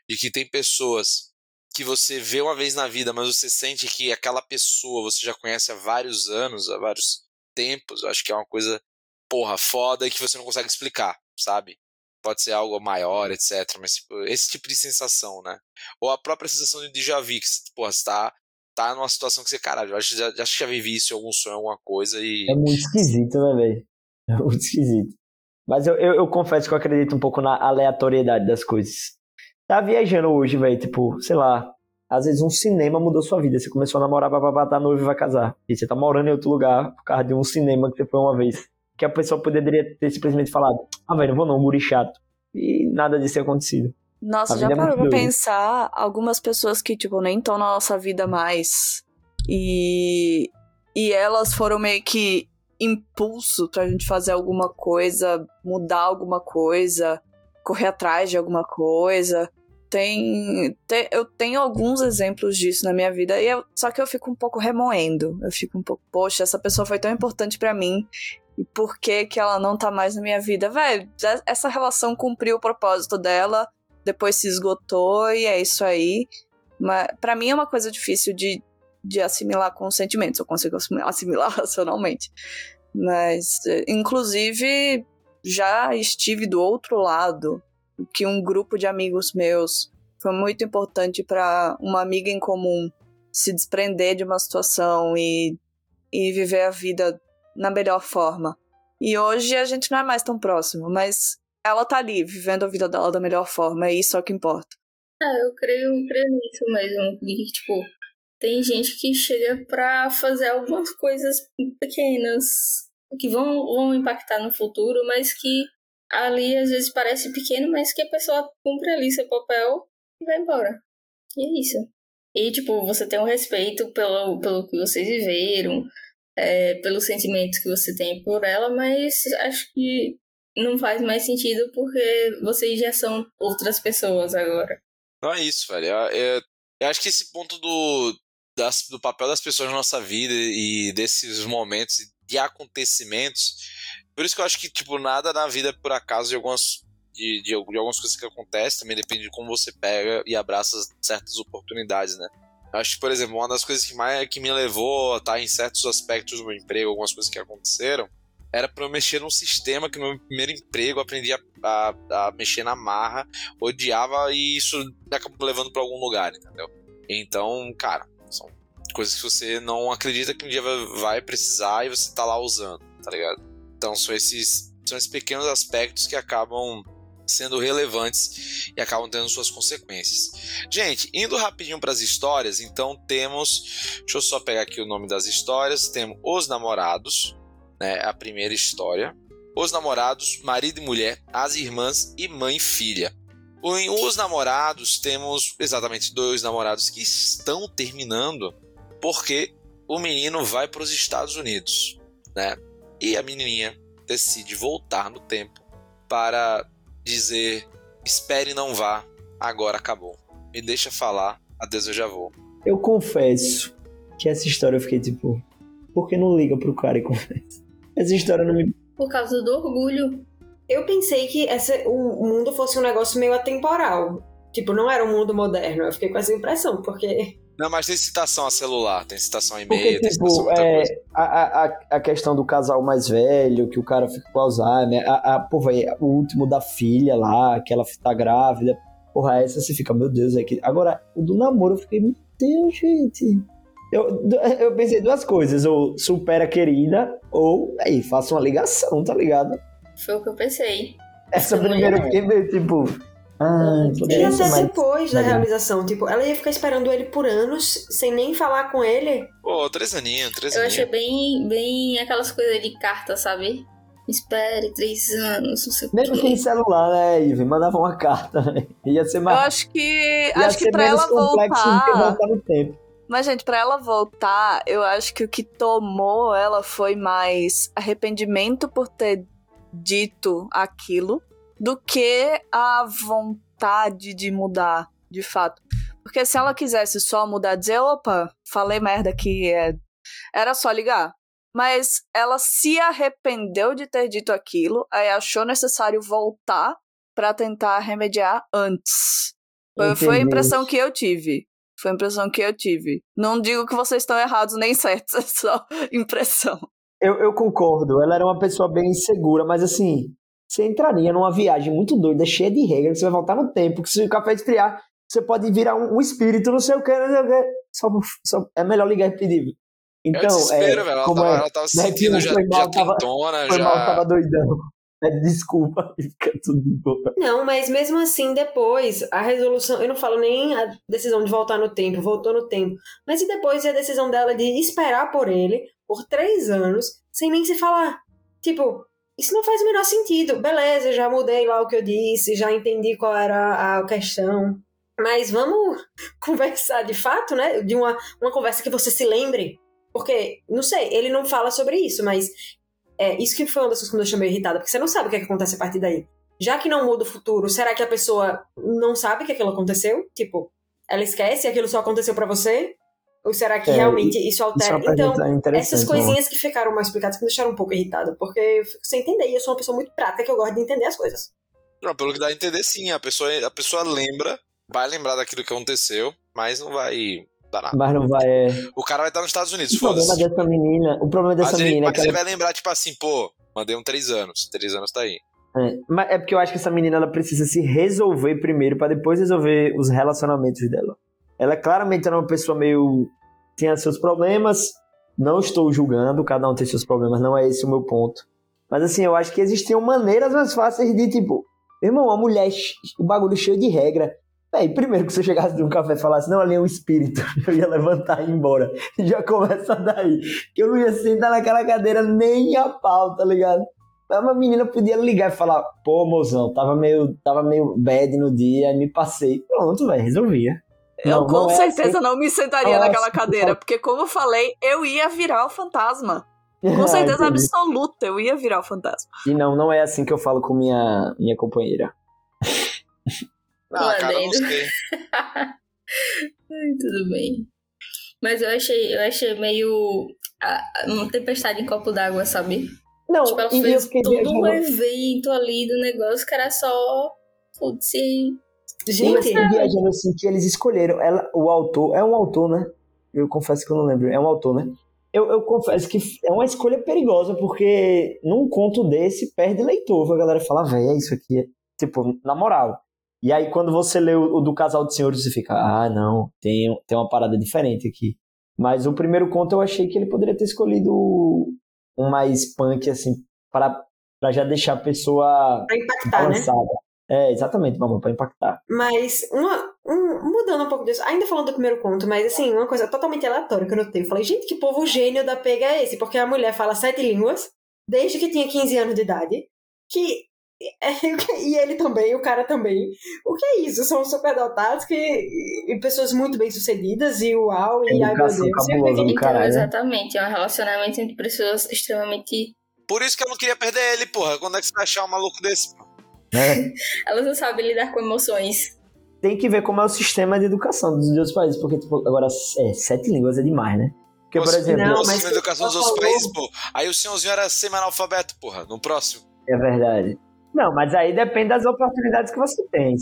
de que tem pessoas que você vê uma vez na vida, mas você sente que aquela pessoa você já conhece há vários anos, há vários tempos, eu acho que é uma coisa, porra, foda e que você não consegue explicar, sabe? Pode ser algo maior, etc. Mas tipo, esse tipo de sensação, né? Ou a própria sensação de déjà vu, que porra, você tá, tá numa situação que você, caralho, acho já, acho que já vivi isso em algum sonho, alguma coisa e. É muito esquisito, né, velho? É muito esquisito. Mas eu, eu, eu, confesso que eu acredito um pouco na aleatoriedade das coisas. Tá viajando hoje, velho, tipo, sei lá, às vezes um cinema mudou sua vida. Você começou a namorar, bababá, tá noivo e vai casar. E você tá morando em outro lugar por causa de um cinema que você foi uma vez. Que a pessoa poderia ter simplesmente falado, ah, velho, não vou não, guri chato. E nada disso ter acontecido. Nossa, já é parou pra pensar algumas pessoas que, tipo, nem estão na nossa vida mais. E. E elas foram meio que impulso pra gente fazer alguma coisa, mudar alguma coisa, correr atrás de alguma coisa. Tem, tem, eu tenho alguns exemplos disso na minha vida, e eu, só que eu fico um pouco remoendo. Eu fico um pouco, poxa, essa pessoa foi tão importante para mim, e por que que ela não tá mais na minha vida? Velho, essa relação cumpriu o propósito dela, depois se esgotou, e é isso aí. Mas para mim é uma coisa difícil de, de assimilar com os sentimentos. Eu consigo assimilar racionalmente. Mas, inclusive, já estive do outro lado, que um grupo de amigos meus foi muito importante para uma amiga em comum se desprender de uma situação e, e viver a vida na melhor forma. E hoje a gente não é mais tão próximo, mas ela tá ali, vivendo a vida dela da melhor forma, e isso é o que importa. É, eu creio, creio nisso mesmo. E, tipo, tem gente que chega pra fazer algumas coisas pequenas que vão, vão impactar no futuro, mas que ali às vezes parece pequeno, mas que a pessoa cumpre ali seu papel e vai embora. E é isso. E, tipo, você tem um respeito pelo, pelo que vocês viveram, é, pelos sentimentos que você tem por ela, mas acho que não faz mais sentido porque vocês já são outras pessoas agora. Não é isso, velho. Eu, eu, eu acho que esse ponto do, das, do papel das pessoas na nossa vida e desses momentos de acontecimentos. Por isso que eu acho que, tipo, nada na vida é por acaso de algumas, de, de, de, algumas coisas que acontecem, também depende de como você pega e abraça certas oportunidades, né? Acho que, por exemplo, uma das coisas que mais que me levou a estar em certos aspectos do meu emprego, algumas coisas que aconteceram, era para eu mexer num sistema que no meu primeiro emprego eu aprendi a, a, a mexer na marra, odiava e isso acabou levando para algum lugar, entendeu? Então, cara, são coisas que você não acredita que um dia vai precisar e você tá lá usando, tá ligado? Então são esses, são esses pequenos aspectos que acabam sendo relevantes e acabam tendo suas consequências. Gente, indo rapidinho para as histórias, então temos, deixa eu só pegar aqui o nome das histórias, temos Os Namorados, né, a primeira história. Os Namorados, Marido e Mulher, As Irmãs e Mãe e Filha. Em Os Namorados, temos exatamente dois namorados que estão terminando porque o menino vai para os Estados Unidos, né? E a menininha decide voltar no tempo para dizer: espere não vá, agora acabou. Me deixa falar, adeus eu já vou. Eu confesso que essa história eu fiquei tipo, por que não liga pro cara e confessa? Essa história não me. Por causa do orgulho. Eu pensei que essa, o mundo fosse um negócio meio atemporal. Tipo, não era um mundo moderno. Eu fiquei com essa impressão, porque. Não, mas tem citação a celular, tem citação a e-mail, tem citação a é, coisa. A, a, a questão do casal mais velho, que o cara fica com Alzheimer, a, a, véio, o último da filha lá, que ela tá grávida. Porra, essa você fica, meu Deus, é que. Agora, o do namoro, eu fiquei, meu Deus, gente. Eu, eu pensei duas coisas, ou supera a querida, ou aí, faça uma ligação, tá ligado? Foi o que eu pensei. Essa primeira eu fiquei meio tipo. Ah, e até mais... depois da realização, tipo, ela ia ficar esperando ele por anos, sem nem falar com ele. Pô, três aninhos, três Eu aninhos. achei bem, bem aquelas coisas de carta, sabe? Espere três anos, não sei o Mesmo quê. sem celular, né, Ive? Mandava uma carta, né? Ia ser mais. Eu acho que. ia acho que pra menos ela complexo do que voltar. voltar no tempo. Mas, gente, pra ela voltar, eu acho que o que tomou ela foi mais arrependimento por ter dito aquilo do que a vontade de mudar, de fato. Porque se ela quisesse só mudar, dizer, opa, falei merda aqui, é... era só ligar. Mas ela se arrependeu de ter dito aquilo, aí achou necessário voltar pra tentar remediar antes. Foi, foi a impressão que eu tive. Foi a impressão que eu tive. Não digo que vocês estão errados nem certos, é só impressão. eu, eu concordo. Ela era uma pessoa bem insegura, mas assim, você entraria numa viagem muito doida, cheia de regras, que você vai voltar no tempo, que se o café esfriar, você pode virar um, um espírito, não sei o que, não sei o que. Só, só, é melhor ligar e pedir. Então, é é, velho. Ela, como tava, é, ela tava né, sentindo que já, já tava- quintona, Foi já. mal, tava doidão. Pede desculpa e fica tudo de boa. Não, mas mesmo assim, depois, a resolução. Eu não falo nem a decisão de voltar no tempo, voltou no tempo. Mas e depois a decisão dela de esperar por ele por três anos, sem nem se falar? Tipo, isso não faz o menor sentido. Beleza, já mudei lá o que eu disse, já entendi qual era a questão. Mas vamos conversar de fato, né? De uma, uma conversa que você se lembre. Porque, não sei, ele não fala sobre isso, mas é isso que foi uma das coisas que me deixou meio irritada, porque você não sabe o que, é que acontece a partir daí. Já que não muda o futuro, será que a pessoa não sabe que aquilo aconteceu? Tipo, ela esquece e aquilo só aconteceu pra você? Ou será que É, realmente isso Isso altera? uma então, essas coisinhas que ficaram mal explicadas que me deixaram um pouco irritada, porque eu fico sem entender. E eu sou uma pessoa muito prática que eu gosto de entender as coisas. Não, pelo que dá a entender, sim. A pessoa, a pessoa lembra, vai lembrar daquilo que aconteceu, mas não vai dar nada. Mas não vai. É... O cara vai estar nos Estados Unidos, O problema dessa menina. O problema dessa Mas, ele, menina é mas que ele vai lembrar, tipo assim, pô, mandei um três anos. Três anos tá aí. É, mas é porque eu acho que essa menina ela precisa se resolver primeiro pra depois resolver os relacionamentos dela. Ela claramente era uma pessoa meio tinha seus problemas. Não estou julgando, cada um tem seus problemas, não é esse o meu ponto. Mas assim, eu acho que existiam maneiras mais fáceis de tipo, irmão, uma mulher, o bagulho cheio de regra. Véi, primeiro que você chegasse de um café e falasse, não, ali é um espírito, eu ia levantar e ir embora. Já começa daí. Que eu não ia sentar naquela cadeira nem a pau, tá ligado? Mas uma menina podia ligar e falar, pô, mozão, tava meio, tava meio bad no dia, me passei. Pronto, velho, resolvia. Eu Não, com não é certeza assim. não me sentaria é naquela cadeira, porque como eu falei, eu ia virar o fantasma. Com certeza absoluta, eu ia virar o fantasma. E não, não é assim que eu falo com minha, minha companheira. Ah, Lá cara, eu não sei. Tudo bem. Mas eu achei, eu achei meio ah, uma tempestade em copo d'água, sabe? Não, Tipo, ela eu fez todo um viajando. evento ali do negócio que era só. Putz, Gente, fiquei viajando assim que eles escolheram. Ela, o autor, é um autor, né? Eu confesso que eu não lembro. É um autor, né? Eu, eu confesso que é uma escolha perigosa, porque num conto desse perde leitor. A galera fala, velho, é isso aqui. Tipo, na moral. E aí, quando você lê o, o do Casal de Senhores, você fica, ah, não, tem, tem uma parada diferente aqui. Mas o primeiro conto eu achei que ele poderia ter escolhido um mais punk, assim, para, para já deixar a pessoa pra impactar, né? balançada. É, exatamente, mamãe, para impactar. Mas, uma, um- mudando um pouco disso, ainda falando do primeiro conto, mas assim, uma coisa totalmente aleatória que eu notei. Eu falei, gente, que povo gênio da pega é esse? Porque a mulher fala sete línguas, desde que tinha 15 anos de idade, que. E ele também, o cara também. O que é isso? São superdotados que, e pessoas muito bem sucedidas e uau, e ai meu Deus. Então, caralho. né? exatamente, é um relacionamento entre pessoas extremamente. Por isso que eu não queria perder ele, porra. Quando é que você vai achar um maluco desse? É. Elas não sabem lidar com emoções. Tem que ver como é o sistema de educação dos outros países, porque, tipo, agora, é, sete línguas é demais, né? Porque, por exemplo, Não, mas na educação dos outros falou- países, pô. Aí o senhorzinho era semi-analfabeto, porra. No próximo. é verdade. Não, mas aí depende das oportunidades que você tem.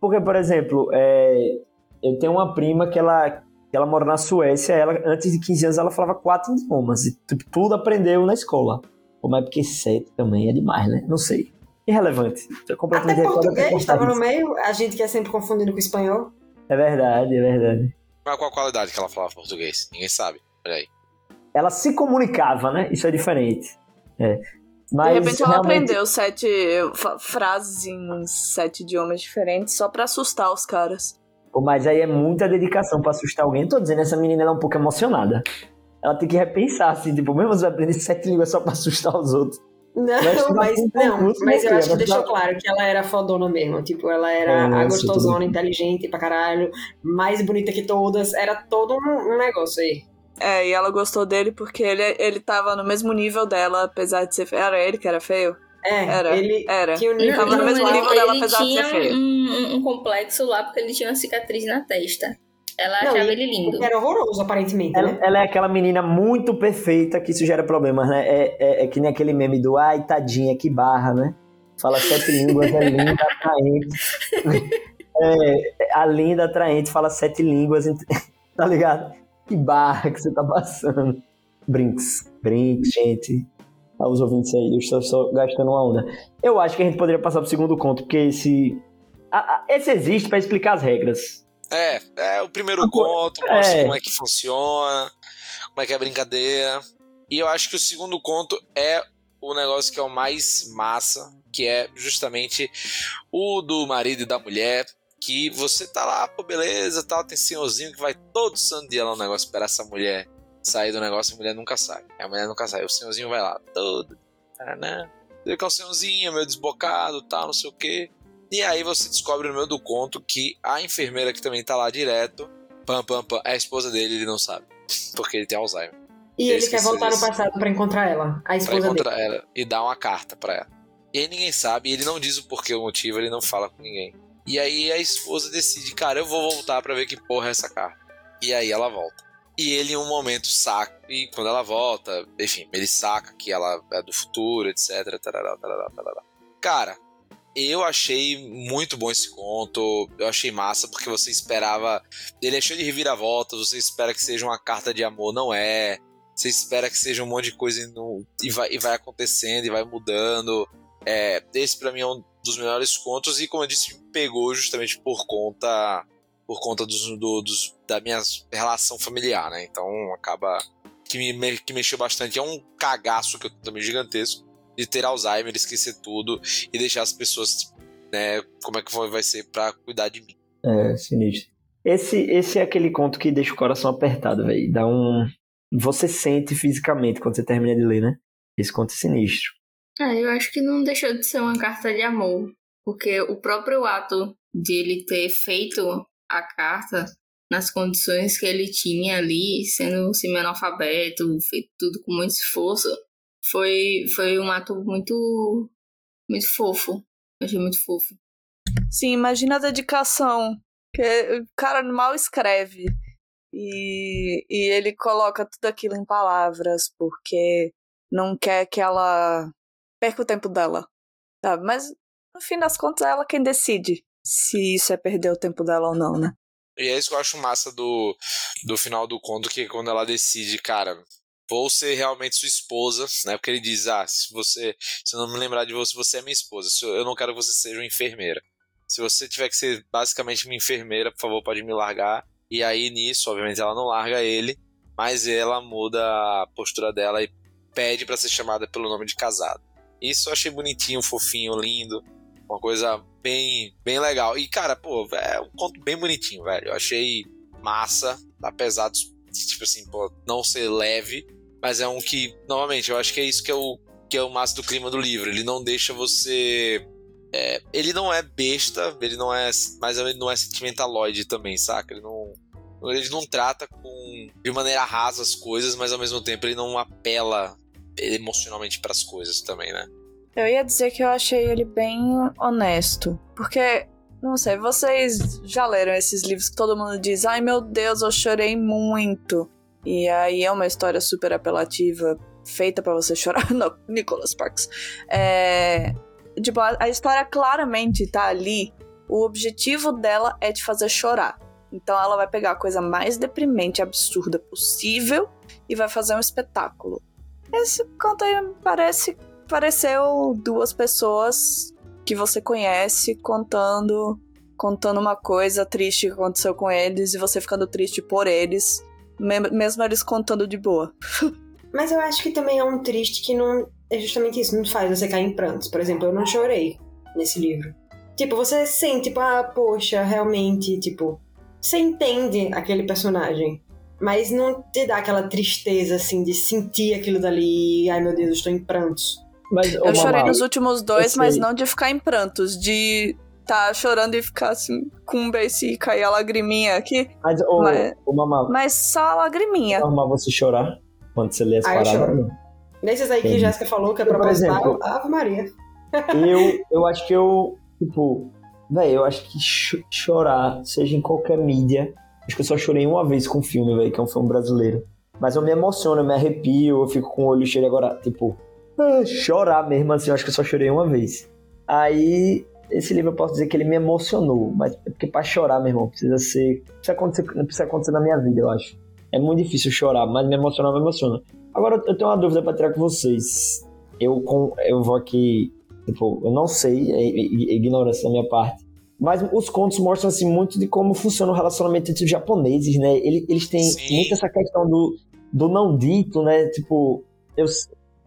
Porque, por exemplo, é, eu tenho uma prima que ela, que ela mora na Suécia, ela, antes de 15 anos ela falava quatro idiomas, e tipo, tudo aprendeu na escola. Pô, Mas porque sete também é demais, né? Não sei. Irrelevante. Isso é completamente Até português eu estava no meio, a gente que é sempre confundindo com espanhol. É verdade, é verdade. Mas qual a qualidade que ela falava português? Ninguém sabe. Peraí. Ela se comunicava, né? Isso é diferente. É. Mas, de repente ela realmente- aprendeu sete frases em sete idiomas diferentes só pra assustar os caras. Pô, mas aí é muita dedicação pra assustar alguém. Tô dizendo, essa menina ela é um pouco emocionada. Ela tem que repensar, assim, tipo, mesmo você vai aprender sete línguas só pra assustar os outros. Não, mas, não, mas eu né, acho que filha? deixou claro que ela era fodona mesmo. Tipo, ela era É, a gostosona, tudo. inteligente pra caralho, mais bonita que todas. Era todo um, um negócio aí. É, e ela gostou dele porque ele, ele tava no mesmo nível dela, apesar de ser feio. Era ele que era feio? É, Era. ele Era. tinha o Ele nível tava no mesmo ele, nível dela, ele apesar de tinha ser feio. um, um- um complexo lá porque ele tinha uma cicatriz na testa. Ela Não, achava ele lindo. que era horroroso, aparentemente, Ela, né? ela é aquela menina muito perfeita que isso gera problemas, né? É, é, é que nem aquele meme do ai, tadinha, que barra, né? Fala sete línguas, é linda, atraente. É, a linda, atraente, fala sete línguas, tá ligado? Que barra que você tá passando. Brinks. Brinks, gente. Aos ouvintes aí, eu estou só gastando uma onda. Eu acho que a gente poderia passar pro segundo conto, porque esse. a- a- esse existe para explicar as regras. É, é o primeiro Agora- conto, mostra é. como é que funciona, como é que é a brincadeira. E eu acho que o segundo conto é o negócio que é o mais massa, que é justamente o do marido e da mulher, que você tá lá, pô, beleza, tal, tem senhorzinho que vai todo santo dia lá no negócio esperar essa mulher sair do negócio, a mulher nunca sai. A mulher nunca sai, o senhorzinho vai lá, todo, né? Vê que é o senhorzinho, meio desbocado, tal, não sei o quê. E aí você descobre no meio do conto que a enfermeira que também tá lá direto, pam, pam, pam, é a esposa dele, ele não sabe. Porque ele tem Alzheimer. E Eu ele quer voltar no passado pra encontrar ela, a Pra esposa dele. encontrar ela e dar uma carta pra ela. E aí ninguém sabe, e ele não diz o porquê, o motivo, ele não fala com ninguém. E aí a esposa decide, cara, eu vou voltar pra ver que porra é essa carta. E aí ela volta. E ele em um momento saca, e quando ela volta, enfim, ele saca que ela é do futuro, etc. tarará, tarará, tarará. Cara, eu achei muito bom esse conto, eu achei massa, porque você esperava. Ele é cheio de reviravoltas, você espera que seja uma carta de amor, não é. Você espera que seja um monte de coisa e, não- e vai, e vai acontecendo e vai mudando. É, esse pra mim é um dos melhores contos e, como eu disse, pegou justamente por conta por conta dos, do- dos- da minha relação familiar, né? Então acaba que me, que mexeu bastante. É um cagaço que eu tenho também gigantesco de ter Alzheimer, esquecer tudo e deixar as pessoas, né? Como é que vai ser pra cuidar de mim. É, sinistro. Esse, esse é aquele conto que deixa o coração apertado, velho. Dá um. Você sente fisicamente quando você termina de ler, né? Esse conto é sinistro. Ah, eu acho que não deixou de ser uma carta de amor, porque o próprio ato de ele ter feito a carta nas condições que ele tinha ali, sendo semi-analfabeto, feito tudo com muito esforço, foi, foi um ato muito, muito fofo. Achei muito fofo. Sim, imagina a dedicação. Que o cara mal escreve. E, e ele coloca tudo aquilo em palavras, porque não quer que ela perca o tempo dela. Sabe? Mas no fim das contas é ela quem decide se isso é perder o tempo dela ou não, né? E é isso que eu acho massa do, do final do conto, que é quando ela decide, cara, vou ser realmente sua esposa, né? Porque ele diz, ah, se você, se eu não me lembrar de você, você é minha esposa. Eu, não quero que você seja uma enfermeira. Se você tiver que ser basicamente uma enfermeira, por favor, pode me largar. E aí nisso, obviamente, ela não larga ele, mas ela muda a postura dela e pede pra ser chamada pelo nome de casado. Isso eu achei bonitinho, fofinho, lindo. Uma coisa bem, bem legal. E, cara, pô, é um conto bem bonitinho, velho. Eu achei massa, apesar de, tipo assim, pô, não ser leve, mas é um que, novamente, eu acho que é isso que é o, que é o massa do clima do livro. Ele não deixa você. é, ele não é besta, ele não é. Mas ele não é sentimentaloide também, saca? Ele não. Ele não trata com de maneira rasa as coisas, mas ao mesmo tempo ele não apela emocionalmente pras coisas também, né? Eu ia dizer que eu achei ele bem honesto. Porque, não sei, vocês já leram esses livros que todo mundo diz: ai meu Deus, eu chorei muito. E aí é uma história super apelativa, feita pra você chorar. Não, Nicholas Sparks. É. Tipo, a, história claramente tá ali. O objetivo dela é te fazer chorar. Então ela vai pegar a coisa mais deprimente, absurda possível e vai fazer um espetáculo. Esse conto aí parece pareceu duas pessoas que você conhece contando contando uma coisa triste que aconteceu com eles e você ficando triste por eles, me- mesmo eles contando de boa. Mas eu acho que também é um triste que não. É justamente isso, não faz você cair em prantos. Por exemplo, eu não chorei nesse livro. Tipo, você sente, tipo, ah, poxa, realmente, tipo, você entende aquele personagem. Mas não te dá aquela tristeza, assim, de sentir aquilo dali. Ai meu Deus, eu estou em prantos. Mas, Eu chorei nos últimos dois, mas não de ficar em prantos, de tá chorando e ficar assim, com um beijo e cair a lagriminha aqui. Mas, ô, Mas- ô, Mamá, Mas só a lagriminha. é normal você chorar quando você lê as Ah, paradas? Nesses aí que Entendi. Jéssica falou que é Eu, por exemplo- Ave Maria. Eu, eu acho que eu, tipo, velho, eu acho que cho- chorar, seja em qualquer mídia, acho que eu só chorei uma vez com um filme, velho, que é um filme brasileiro. Mas eu me emociono, eu me arrepio, eu fico com o olho cheio agora, tipo, chorar mesmo assim, eu acho que eu só chorei uma vez. Aí, esse livro eu posso dizer que ele me emocionou, mas é porque pra chorar, meu irmão, precisa ser. Precisa acontecer, não precisa acontecer na minha vida, eu acho. É muito difícil chorar, mas me emocionar, me emociona. Agora, eu tenho uma dúvida pra tirar com vocês. Eu, com, eu vou aqui. Tipo, eu não sei, é, é, é ignorância da minha parte. Mas os contos mostram assim muito de como funciona o relacionamento entre os japoneses, né? Eles, eles têm Sim. muito essa questão do, do não dito, né? Tipo, eu,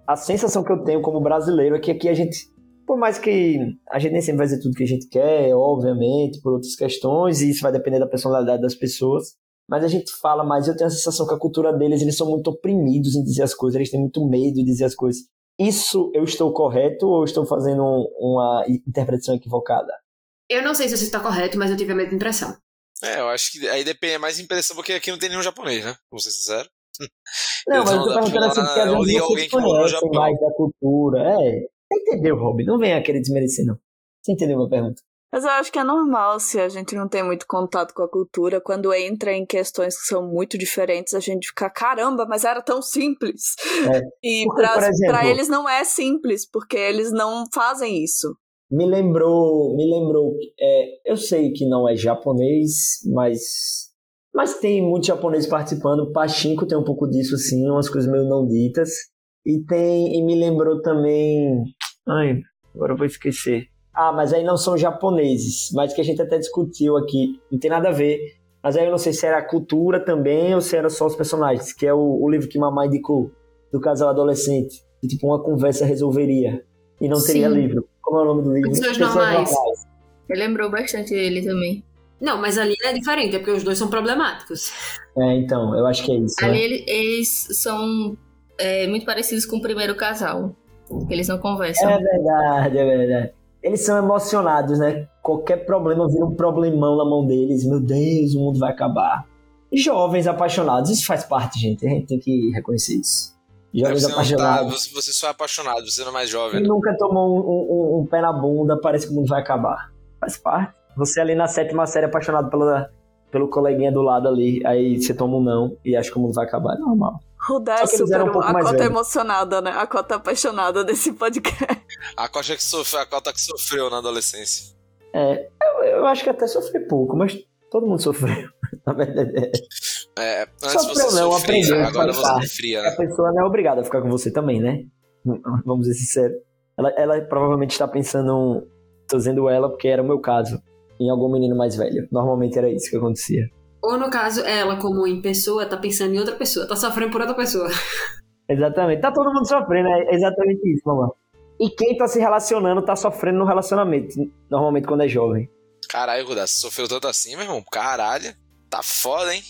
a sensação que eu tenho como brasileiro é que aqui a gente, por mais que a gente nem sempre vai dizer tudo que a gente quer, obviamente, por outras questões, e isso vai depender da personalidade das pessoas, mas a gente fala mais, eu tenho a sensação que a cultura deles, eles são muito oprimidos em dizer as coisas, eles têm muito medo de dizer as coisas. Isso eu estou correto ou eu estou fazendo uma interpretação equivocada? Eu não sei se isso está correto, mas eu tive a mesma impressão. É, eu acho que aí depende é mais impressão, porque aqui não tem nenhum japonês, né? Vou ser sincero. Não, Eles mas eu tô perguntando assim, porque às eu vezes vocês conhecem Japão. mais da cultura. É, você entendeu, Rob? Não venha querer desmerecer, não. Você entendeu a minha pergunta? Mas eu acho que é normal se a gente não tem muito contato com a cultura. Quando entra em questões que são muito diferentes, a gente fica, caramba, mas era tão simples. É. E pra eles não é simples, porque eles não fazem isso. Me lembrou, me lembrou, é, eu sei que não é japonês, mas mas tem muito japonês participando. Pachinko tem um pouco disso sim, umas coisas meio não ditas. E tem e me lembrou também, ai, agora eu vou esquecer. Ah, mas aí não são japoneses, mas que a gente até discutiu aqui, não tem nada a ver. Mas aí eu não sei se era a cultura também ou se era só os personagens, que é o, o livro que mamãe indicou, do casal adolescente, que tipo uma conversa resolveria e não teria Sim. livro. Como é o nome do livro? Pessoas normais. Ele lembrou bastante dele também. Não, mas ali é diferente, é porque os dois são problemáticos. É, então, eu acho que é isso. Ali né? ele- eles são é, muito parecidos com o primeiro casal. Eles não conversam. É verdade, é verdade. Eles são emocionados, né? Qualquer problema vira um problemão na mão deles. Meu Deus, o mundo vai acabar. Jovens apaixonados, isso faz parte, gente. A gente tem que reconhecer isso. Jovens você, não tá, apaixonados. você, você só é apaixonado, você não é mais jovem. Né? nunca tomou um, um- um pé na bunda, parece que o mundo vai acabar. Faz parte. Você ali na sétima série apaixonado pela, pelo coleguinha do lado ali, aí você toma um não e acha que o mundo vai acabar. É normal. O Dé Só é que eles super eram um pouco a mais cota velhos. emocionada, né? A cota apaixonada desse podcast. A cota que sofreu, a cota que sofreu na adolescência. É, eu, eu acho que até sofri pouco, mas todo mundo sofreu. Na verdade, é. É, antes Sofreu você não, sofria, aprendeu, agora você é parte. fria, a né? pessoa não é obrigada a ficar com você também, né? Vamos ser sinceros. Ela, ela provavelmente está pensando. Tô dizendo ela porque era o meu caso. Em algum menino mais velho. Normalmente era isso que acontecia. Ou no caso, ela, como em pessoa, tá pensando em outra pessoa, tá sofrendo por outra pessoa. Exatamente. Tá todo mundo sofrendo, é exatamente isso, mamãe. E quem tá se relacionando tá sofrendo no relacionamento. Normalmente quando é jovem. Caralho, Rudá, você sofreu tanto assim, meu irmão? Caralho. Tá foda, hein?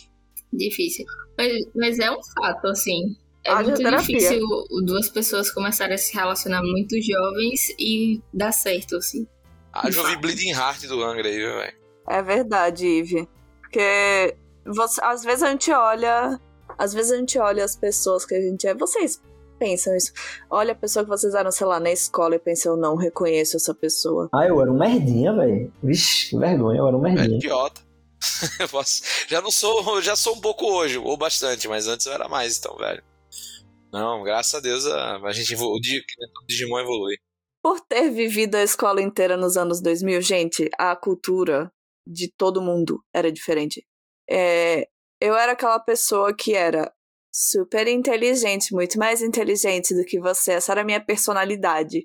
Difícil. Mas, mas é um fato, assim. É Haja muito terapia. difícil duas pessoas começarem a se relacionar muito jovens e dar certo, assim. Ah, eu vi Bleeding Heart do Angra aí, viu, velho? É verdade, Ive. Porque você- às vezes a gente olha. Às vezes a gente olha as pessoas que a gente é. Vocês pensam isso. Olha a pessoa que vocês eram, sei lá, na escola e pensam, eu não reconheço essa pessoa. Ah, eu era um merdinha, velho. Vixe, que vergonha, eu era um É merdinha. idiota. Eu posso- Já não sou, já sou um pouco hoje, ou bastante, mas antes eu era mais, então, velho. Não, graças a Deus a, a gente o Digimon evolui. Por ter vivido a escola inteira nos anos 2000, gente, a cultura de todo mundo era diferente. É, eu era aquela pessoa que era super inteligente, muito mais inteligente do que você. Essa era a minha personalidade.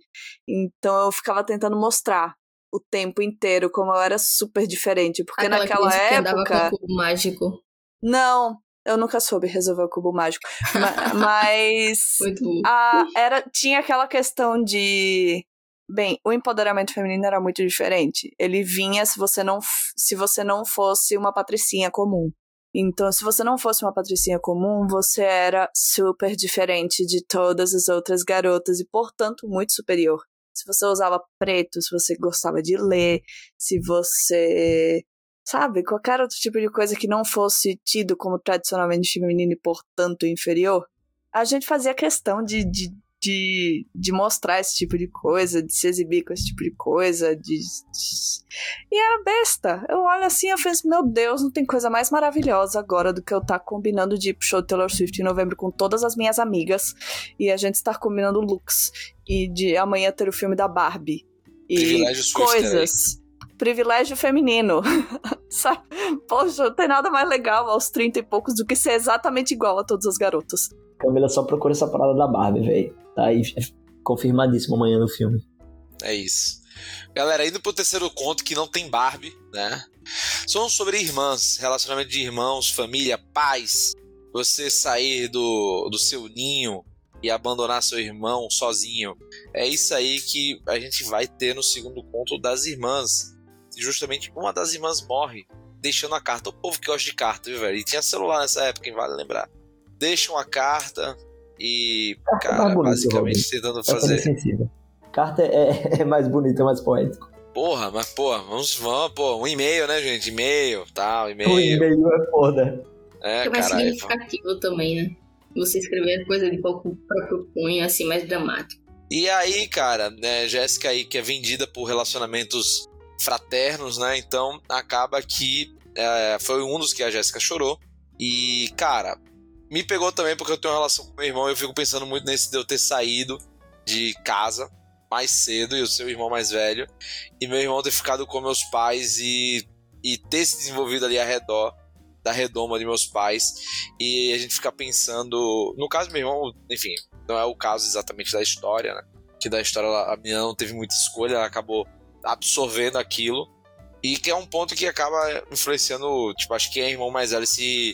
Então eu ficava tentando mostrar o tempo inteiro como eu era super diferente. Porque Aquela naquela criança que andava época. com o cubo mágico. Não, eu nunca soube resolver o cubo mágico. Ma- Mas. A, era, tinha aquela questão de. Bem, o empoderamento feminino era muito diferente. Ele vinha se você não, se você não fosse uma patricinha comum. Então, se você não fosse uma patricinha comum, você era super diferente de todas as outras garotas e, portanto, muito superior. Se você usava preto, se você gostava de ler, se você. Sabe, qualquer outro tipo de coisa que não fosse tido como tradicionalmente feminino e, portanto, inferior, a gente fazia questão de, de, de, de mostrar esse tipo de coisa, de se exibir com esse tipo de coisa, de, de- E era besta. Eu olho assim e penso, meu Deus, não tem coisa mais maravilhosa agora do que eu estar combinando de ir pro show de Taylor Swift em novembro com todas as minhas amigas e a gente estar combinando looks e de amanhã ter o filme da Barbie. E coisas. Privilégio feminino. Sabe? Poxa, não tem nada mais legal aos 30 e poucos do que ser exatamente igual a todas as garotas. Camila só procura essa parada da Barbie, velho. Tá aí é confirmadíssimo amanhã no filme. É isso. Galera, indo pro terceiro conto que não tem Barbie, né? São sobre irmãs, relacionamento de irmãos, família, pais. Você sair do, do seu ninho e abandonar seu irmão sozinho. É isso aí que a gente vai ter no segundo conto das irmãs. Justamente uma das irmãs morre, deixando a carta. O povo que gosta de carta, viu, velho? E tinha celular nessa época, quem vale lembrar. Deixam a carta e, Carta é cara, basicamente Robin. tentando É fazer. sensível. Carta é, é mais bonito, é mais poético. Porra, mas porra, vamos, vamos, pô, um e-mail, né, gente? E-mail, tal, e-mail. e-mail é foda. É, Fica mais caralho. significativo também, né? Você escrever coisa de pouco próprio punho, assim, mais dramático. E aí, cara, né, Jéssica aí que é vendida por relacionamentos fraternos, né? Então acaba que é, foi um dos que a Jéssica chorou. E, cara, me pegou também porque eu tenho uma relação com meu irmão. Eu fico pensando muito nesse de eu ter saído de casa mais cedo e o seu irmão mais velho. E meu irmão ter ficado com meus pais e, e ter se desenvolvido ali ao redor da redoma de meus pais. E a gente fica pensando. No caso meu irmão, enfim, não é o caso exatamente da história, né? Que da história a menina não teve muita escolha, ela acabou absorvendo aquilo. E que é um ponto que acaba influenciando, tipo, acho que é irmão mais velho se,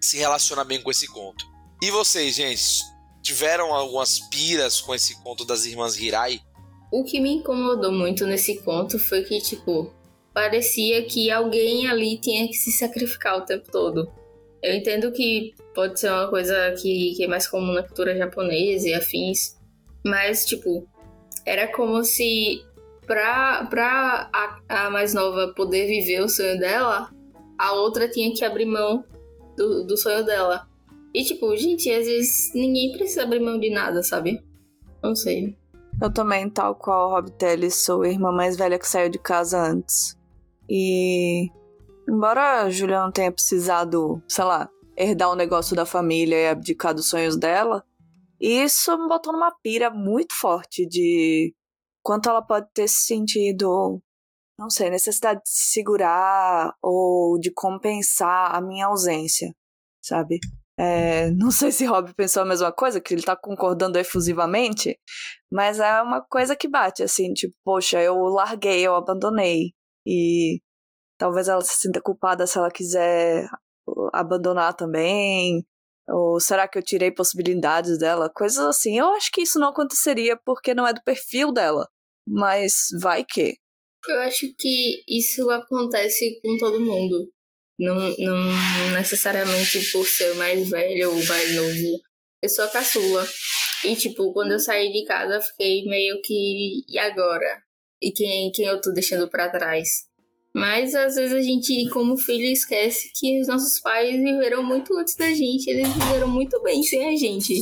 se relaciona bem com esse conto. E vocês, gente, tiveram algumas piras com esse conto das irmãs Hirai? O que me incomodou muito nesse conto foi que, tipo, parecia que alguém ali tinha que se sacrificar o tempo todo. Eu entendo que pode ser uma coisa que, que é mais comum na cultura japonesa e afins, mas, tipo, era como se pra, pra a, a mais nova poder viver o sonho dela, a outra tinha que abrir mão do, do sonho dela. E, tipo, gente, às vezes ninguém precisa abrir mão de nada, sabe? Não sei. Eu também, tal qual Rob Teles, sou a irmã mais velha que saiu de casa antes. E embora a Julia não tenha precisado, sei lá, herdar o negócio da família e abdicar dos sonhos dela, isso me botou numa pira muito forte de quanto ela pode ter se sentido, não sei, necessidade de se segurar ou de compensar a minha ausência, sabe? É, não sei se Rob pensou a mesma coisa, que ele tá concordando efusivamente, mas é uma coisa que bate, assim, tipo, poxa, eu larguei, eu abandonei. E talvez ela se sinta culpada se ela quiser abandonar também. Ou será que eu tirei possibilidades dela? Coisas assim. Eu acho que isso não aconteceria porque não é do perfil dela. Mas vai que. Eu acho que isso acontece com todo mundo. Não, não necessariamente por ser mais velho ou mais novo. Eu sou a caçula. E, tipo, quando eu saí de casa, fiquei meio que. E agora? E quem, quem eu tô deixando pra trás? Mas às vezes a gente, como filho, esquece que os nossos pais viveram muito antes da gente. Eles viveram muito bem sem a gente.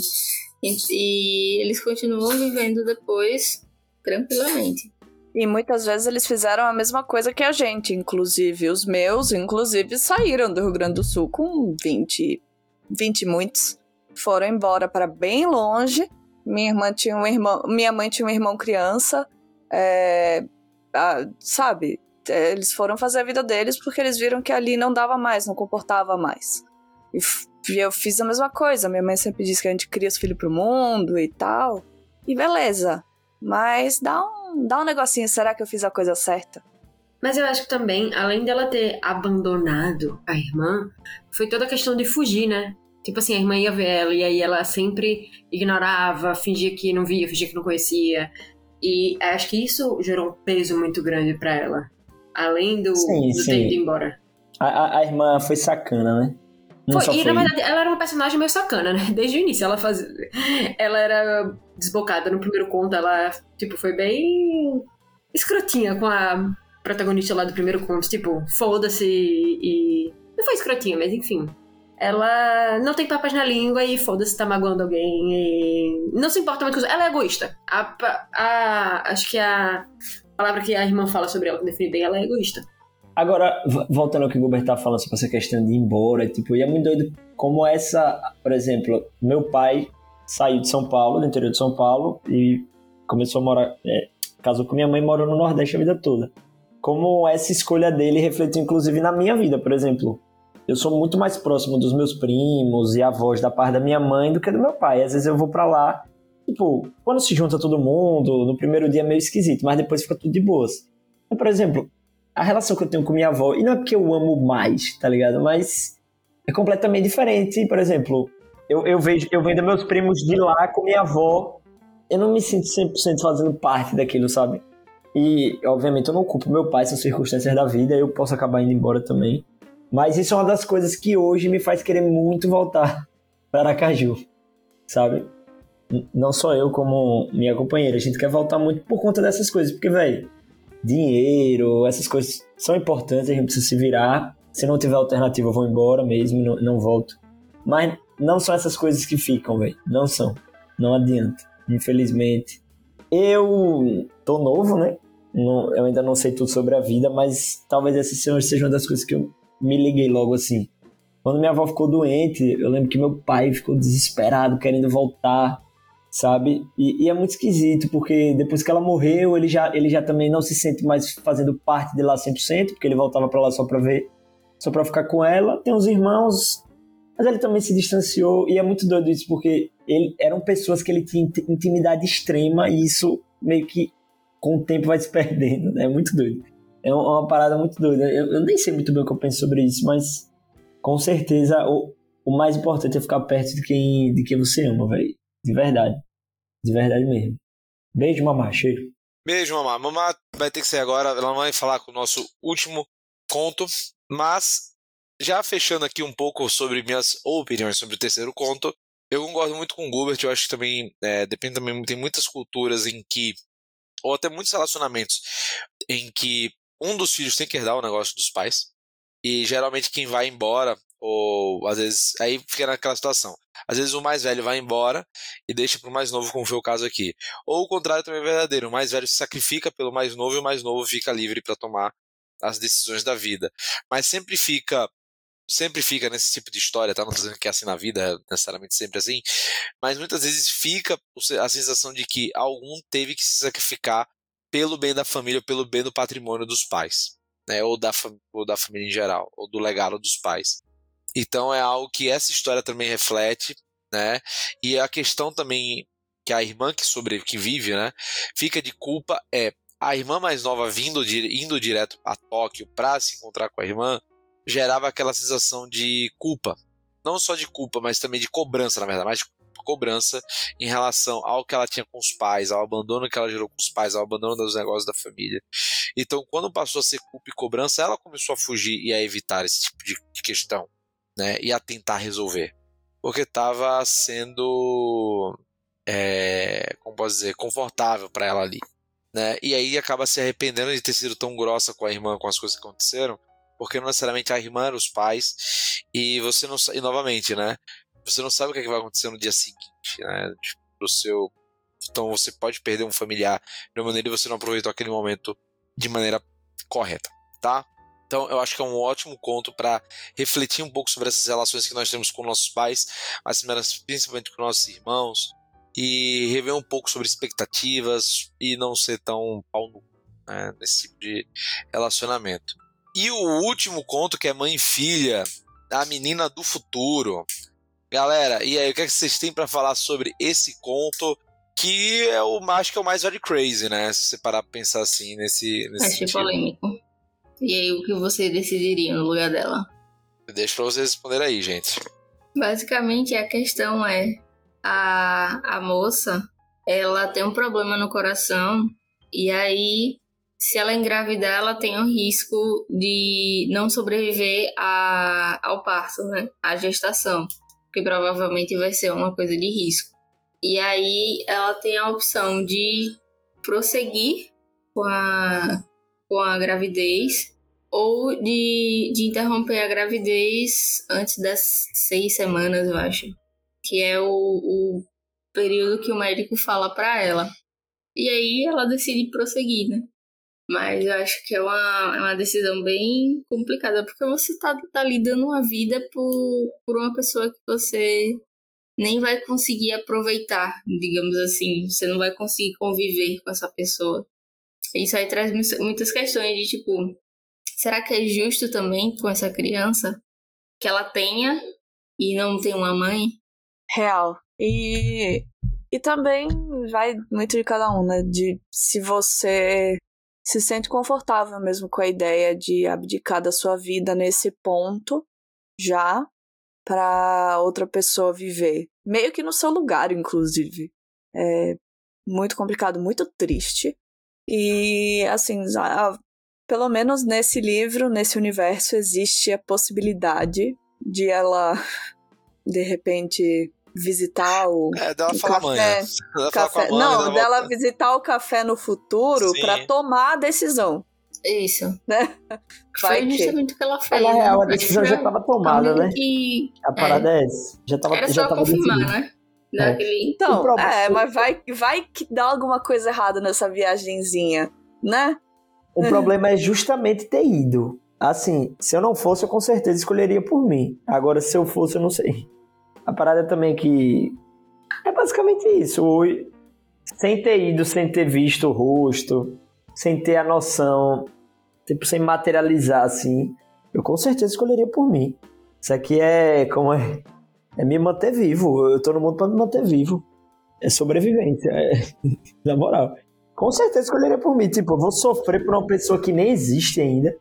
E, eles continuam vivendo depois tranquilamente. E muitas vezes eles fizeram a mesma coisa que a gente, inclusive. Os meus, inclusive, saíram do Rio Grande do Sul com 20, 20 e muitos. Foram embora para bem longe. Minha irmã tinha um irmão, minha mãe tinha um irmão criança. É, ah, sabe? É, Eles foram fazer a vida deles porque eles viram que ali não dava mais, não comportava mais. E eu fiz a mesma coisa. Minha mãe sempre disse que a gente cria os filhos pro mundo e tal. E beleza. Mas dá um, dá um negocinho, será que eu fiz a coisa certa? Mas eu acho que também, além dela ter abandonado a irmã, foi toda a questão de fugir, né? Tipo assim, a irmã ia ver ela e aí ela sempre ignorava, fingia que não via, fingia que não conhecia. E acho que isso gerou um peso muito grande pra ela. Além do, Sim, do sim. embora. A, a- a irmã foi sacana, né? Não Foi, e na verdade ela era uma personagem meio sacana, né? Desde o início. Ela fazia. Ela era desbocada no primeiro conto, ela, tipo, foi bem escrotinha com a protagonista lá do primeiro conto. Tipo, foda-se e. Não foi escrotinha, mas enfim. Ela não tem papas na língua e foda-se tá magoando alguém. E não se importa muito com isso. Ela é egoísta. A, a- acho que a palavra que a irmã fala sobre ela que define bem, ela é egoísta. Agora, voltando ao que o Gilbert tá falando sobre essa questão de ir embora, tipo, e é muito doido como essa, por exemplo, meu pai saiu de São Paulo, do interior de São Paulo, e começou a morar, é, casou com minha mãe e morou no Nordeste a vida toda. como essa escolha dele refletiu inclusive na minha vida, por exemplo. Eu sou muito mais próximo dos meus primos e avós da parte da minha mãe do que do meu pai. Às vezes eu vou para lá, tipo, quando se junta todo mundo, no primeiro dia é meio esquisito, mas depois fica tudo de boas. Então, por exemplo, a relação que eu tenho com minha avó, e não é porque eu amo mais, tá ligado? Mas é completamente diferente. Por exemplo, eu, eu vejo, eu vendo meus primos de lá com minha avó, eu não me sinto 100% fazendo parte daquilo, sabe? E, obviamente, eu não culpo meu pai, são circunstâncias da vida, eu posso acabar indo embora também. Mas isso é uma das coisas que hoje me faz querer muito voltar para Aracaju, sabe? Não só eu, como minha companheira. A gente quer voltar muito por conta dessas coisas, porque, velho, dinheiro, essas coisas são importantes, a gente precisa se virar. Se não tiver alternativa, eu vou embora mesmo, não, não volto. Mas não são essas coisas que ficam, velho. Não são. Não adianta. Infelizmente. Eu tô novo, né? Não, eu ainda não sei tudo sobre a vida, mas talvez essa seja uma das coisas que eu me liguei logo assim. Quando minha avó ficou doente, eu lembro que meu pai ficou desesperado, querendo voltar, sabe? E, e, é muito esquisito, porque depois que ela morreu, ele já, ele já também não se sente mais fazendo parte de lá 100%, porque ele voltava para lá só pra ver, só pra ficar com ela. Tem uns irmãos, mas ele também se distanciou, e é muito doido isso, porque ele, eram pessoas que ele tinha intimidade extrema, e isso meio que com o tempo vai se perdendo, né? É muito doido. É uma parada muito doida. Eu, eu, nem sei muito bem o que eu penso sobre isso, mas com certeza o, o mais importante é ficar perto de quem, de quem você ama, velho. De verdade. De verdade mesmo. Beijo, mamá. Beijo, mamá. Mamá vai ter que ser agora. Ela vai falar com o nosso último conto. Mas, já fechando aqui um pouco sobre minhas opiniões sobre o terceiro conto, eu concordo muito com o Gilbert. Eu acho que também é, depende também. Tem muitas culturas em que. Ou até muitos relacionamentos em que um dos filhos tem que herdar o negócio dos pais. E geralmente quem vai embora, ou às vezes. Aí fica naquela situação. Às vezes o mais velho vai embora e deixa para o mais novo, como foi o caso aqui. Ou o contrário também é verdadeiro. O mais velho se sacrifica pelo mais novo e o mais novo fica livre para tomar as decisões da vida. Mas sempre fica. Sempre fica nesse tipo de história, tá? Não dizendo que é assim na vida, necessariamente sempre assim. Mas muitas vezes fica a sensação de que algum teve que se sacrificar pelo bem da família, pelo bem do patrimônio dos pais, né? ou, da, ou da família em geral, ou do legado dos pais. Então é algo que essa história também reflete, né? E a questão também que a irmã que sobrevive, que vive, né, fica de culpa é a irmã mais nova vindo indo direto a Tóquio para se encontrar com a irmã gerava aquela sensação de culpa, não só de culpa, mas também de cobrança, na verdade, mais de cobrança em relação ao que ela tinha com os pais, ao abandono que ela gerou com os pais, ao abandono dos negócios da família. Então, quando passou a ser culpa e cobrança, ela começou a fugir e a evitar esse tipo de questão, né? E a tentar resolver. Porque estava sendo, é, como posso dizer, confortável para ela ali. Né? E aí acaba se arrependendo de ter sido tão grossa com a irmã, com as coisas que aconteceram, porque não necessariamente a irmã era os pais, e você não e novamente, né? Você não sabe o que, é que vai acontecer no dia seguinte, né? Tipo, pro seu. Então você pode perder um familiar de uma maneira e você não aproveitou aquele momento de maneira correta, tá? Então eu acho que é um ótimo conto para refletir um pouco sobre essas relações que nós temos com nossos pais, mas principalmente com nossos irmãos, e rever um pouco sobre expectativas e não ser tão pau no né, nesse tipo de relacionamento. E o último conto, que é Mãe e Filha, a menina do futuro. Galera, e aí, o que, é que vocês têm para falar sobre esse conto? Que é o acho que é o mais very crazy, né? Se você parar pra pensar assim nesse. nesse Achei sentido. polêmico. E aí, o que você decidiria no lugar dela? Deixa pra vocês responderem aí, gente. Basicamente, a questão é: a, a moça, ela tem um problema no coração, e aí, se ela engravidar, ela tem o risco de não sobreviver a, ao parto, né? À gestação porque provavelmente vai ser uma coisa de risco. E aí ela tem a opção de prosseguir com a, com a gravidez ou de, de interromper a gravidez antes das seis semanas, eu acho. Que é o, o período que o médico fala para ela. E aí ela decide prosseguir, né? Mas eu acho que é uma, é uma decisão bem complicada, porque você tá, tá lhe dando uma vida por, por uma pessoa que você nem vai conseguir aproveitar, digamos assim. Você não vai conseguir conviver com essa pessoa. Isso aí traz mu- muitas questões de tipo, será que é justo também com essa criança que ela tenha e não tem uma mãe? Real. E, e também vai muito de cada um, né? De se você se sente confortável mesmo com a ideia de abdicar da sua vida nesse ponto já para outra pessoa viver. Meio que no seu lugar, inclusive. É muito complicado, muito triste. E assim, a- pelo menos nesse livro, nesse universo, existe a possibilidade de ela de repente visitar o É, dela o falar café. amanhã. Dela café. mãe, Não, dela dela volta. visitar o café no futuro pra tomar a decisão. Isso. Né? Vai Foi justamente o que ela fez. Na real, a né? decisão já estava tomada, né? que A parada é, essa. Já tava, era já só tava confirmar, decidido. né? Daquele... Então, é, mas vai, vai que dá alguma coisa errada nessa viagenzinha, né? O problema é justamente ter ido. Assim, se eu não fosse, eu com certeza escolheria por mim. Agora, se eu fosse, eu não sei. A parada também é que. É basicamente isso. Sem ter ido, sem ter visto o rosto, sem ter a noção, tipo, sem materializar assim, eu com certeza escolheria por mim. Isso aqui é. Como é? É me manter vivo. Eu tô no mundo pra me manter vivo. É sobrevivência. É... Na moral. Com certeza escolheria por mim. Tipo, eu vou sofrer por uma pessoa que nem existe ainda.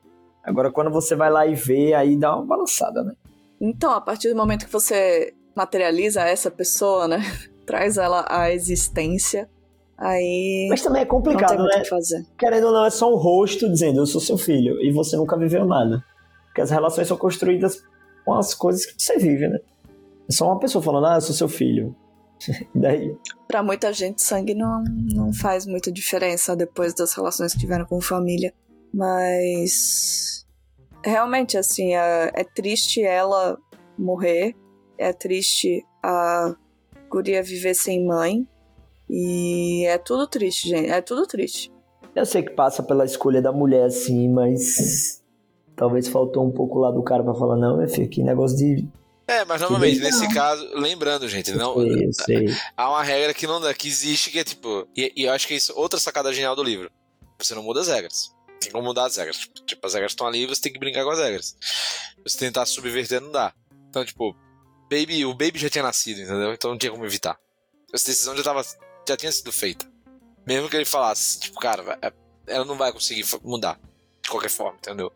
Agora, quando você vai lá e vê, aí dá uma balançada, né? Então, a partir do momento que você materializa essa pessoa, né? Traz ela à existência, aí Mas também é não tem complicado, muito o né? que fazer. Querendo ou não, é só um rosto dizendo eu sou seu filho e você nunca viveu nada. Porque as relações são construídas com as coisas que você vive, né? É só uma pessoa falando, ah, eu sou seu filho. E daí? Pra muita gente, sangue não, não faz muita diferença depois das relações que tiveram com família. Mas. Realmente, assim, é, é triste ela morrer. É triste a guria viver sem mãe. E é tudo triste, gente. É tudo triste. Eu sei que passa pela escolha da mulher, assim, mas. Talvez faltou um pouco lá do cara pra falar, não, meu filho, que negócio de. É, mas novamente, Não. nesse caso, lembrando, gente, não, sei, eu sei. há uma regra que não dá, que existe, que é tipo. E, e eu acho que é isso outra sacada genial do livro. Você não muda as regras. Tem como mudar as regras. Tipo, tipo, as regras estão ali você tem que brincar com as regras. Você tentar subverter não dá. Então, tipo, baby, o baby já tinha nascido, entendeu? Então não tinha como evitar. Essa decisão já, tava, já tinha sido feita. Mesmo que ele falasse, tipo, cara, é- ela não vai conseguir mudar. De qualquer forma, entendeu?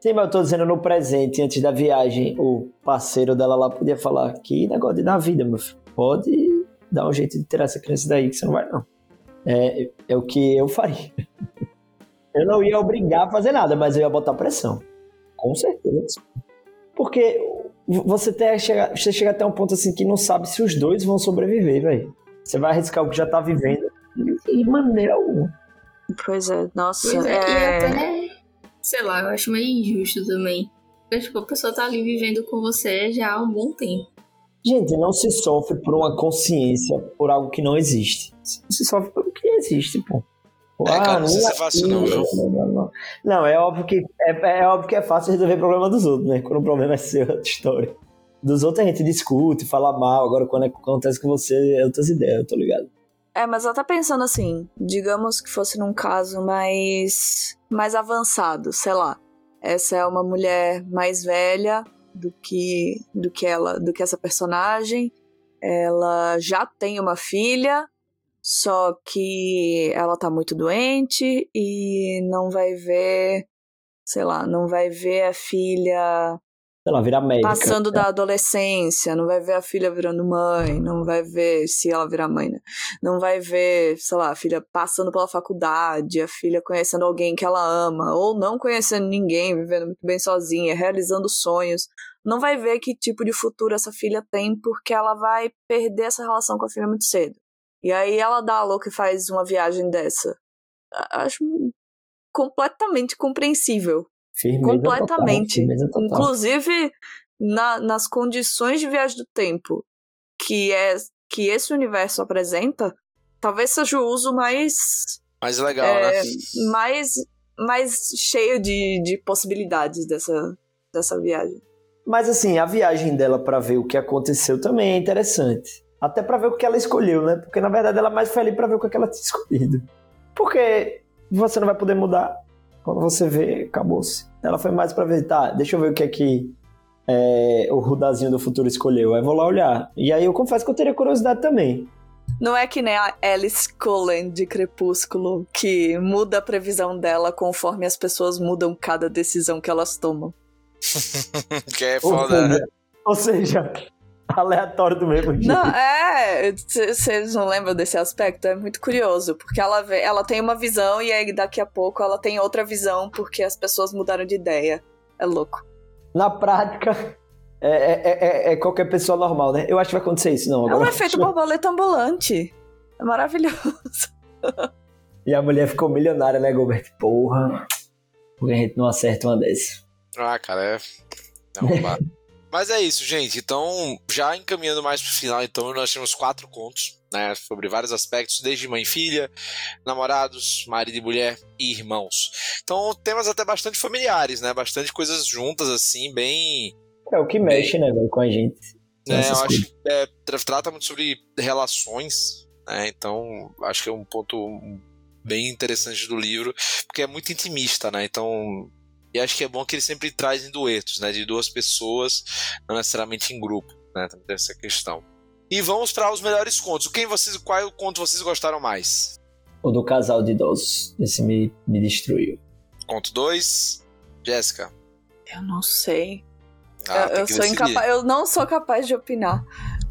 Sim, mas eu tô dizendo no presente, antes da viagem, o parceiro dela lá podia falar: que negócio de dar vida, meu filho. Pode dar um jeito de tirar essa criança daí, que você não vai, não. É, é o que eu faria. Eu não ia obrigar a fazer nada, mas eu ia botar pressão. Com certeza. Porque você, até chega, você chega até um ponto assim que não sabe se os dois vão sobreviver, velho. Você vai arriscar o que já tá vivendo de maneira alguma. Pois é, nossa. Pois é, e é... até, sei lá, eu acho meio injusto também. Porque, tipo, a pessoa tá ali vivendo com você já há um bom tempo. Gente, não se sofre por uma consciência, por algo que não existe. Se sofre por o que existe, pô. Pô, É, cara, não sei se é é fácil não, viu? Não, não, é óbvio que é, é óbvio que é fácil resolver o problema dos outros, né? Quando o problema é seu, é outra história. Dos outros a gente discute, fala mal, agora quando acontece com você é outras ideias, eu tô ligado. É, mas ela tá pensando assim, digamos que fosse num caso mais mais avançado, sei lá. Essa é uma mulher mais velha do que do que ela, do que essa personagem. Ela já tem uma filha, só que ela tá muito doente e não vai ver, sei lá, não vai ver a filha Sei lá, virar médica. passando da adolescência, não vai ver a filha virando mãe, não vai ver se ela virar mãe, né? Não vai ver, sei lá, a filha passando pela faculdade, a filha conhecendo alguém que ela ama, ou não conhecendo ninguém, vivendo muito bem sozinha, realizando sonhos. Não vai ver que tipo de futuro essa filha tem, porque ela vai perder essa relação com a filha muito cedo. E aí ela dá a louca e faz uma viagem dessa. Acho completamente compreensível. Firmeza completamente. Total, total. Inclusive, na- nas condições de viagem do tempo que, é, que esse universo apresenta, talvez seja o uso mais, Mas legal, é, né? mais, mais cheio de, de possibilidades dessa, dessa viagem. Mas assim, a viagem dela pra ver o que aconteceu também é interessante. Até pra ver o que ela escolheu, né? Porque na verdade ela é mais feliz pra ver o que ela tinha escolhido. Porque você não vai poder mudar. Quando você vê, acabou-se. Ela foi mais pra ver, tá, deixa eu ver o que é que é, o Rudazinho do futuro escolheu. Aí vou lá olhar. E aí eu confesso que eu teria curiosidade também. Não é que nem a Alice Cullen de Crepúsculo, que muda a previsão dela conforme as pessoas mudam cada decisão que elas tomam. que é Ou foda, né? ou seja, aleatório do mesmo jeito. Não, é, vocês não lembram desse aspecto? É muito curioso, porque ela, vê, ela tem uma visão e aí daqui a pouco ela tem outra visão porque as pessoas mudaram de ideia. É louco. Na prática, é, é- é- é qualquer pessoa normal, né? Eu acho que vai acontecer isso, não. É um Agora, efeito borboleta ambulante. É maravilhoso. E a mulher ficou milionária, né, Gilbert? Porra. Porque a gente não acerta uma dessas. Ah, cara, é. é arrombado. Mas é isso, gente. Então, já encaminhando mais pro final, então, nós temos quatro contos, né? Sobre vários aspectos, desde mãe e filha, namorados, marido e mulher e irmãos. Então, temas até bastante familiares, né? Bastante coisas juntas, assim, bem. É o que mexe, né, velho, com a gente. né, Essas eu coisas. acho que é, tra- trata muito sobre relações, né? Então, acho que é um ponto bem interessante do livro, porque é muito intimista, né? Então, e acho que é bom que ele sempre traz em duetos, né? De duas pessoas, não necessariamente em grupo, né? Também tem essa questão. E vamos para os melhores contos. Quem vocês, qual conto vocês gostaram mais? O do casal de idosos. Esse me, me destruiu. Conto 2, Jéssica. Eu não sei. Ah, eu, eu sou incapaz, eu não sou capaz de opinar.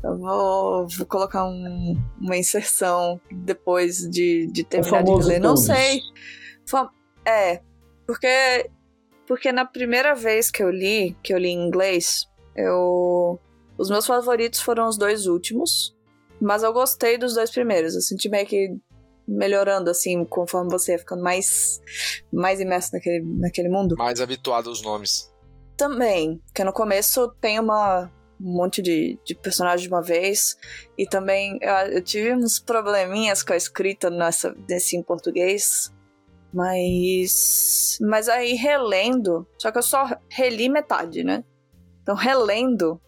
Eu vou, vou colocar um- uma inserção depois de, de terminar de ler. Não sei. Fa- É, porque porque na primeira vez que eu li, que eu li em inglês, eu os meus favoritos foram os dois últimos, mas eu gostei dos dois primeiros. Eu senti meio que melhorando assim conforme você ia ficando mais mais imerso naquele naquele mundo. Mais habituado aos nomes. Também, porque no começo tem uma, um monte de, de personagens de uma vez, e também eu, eu tive uns probleminhas com a escrita nessa, nesse em português, mas. Mas aí relendo, só que eu só reli metade, né? Então relendo,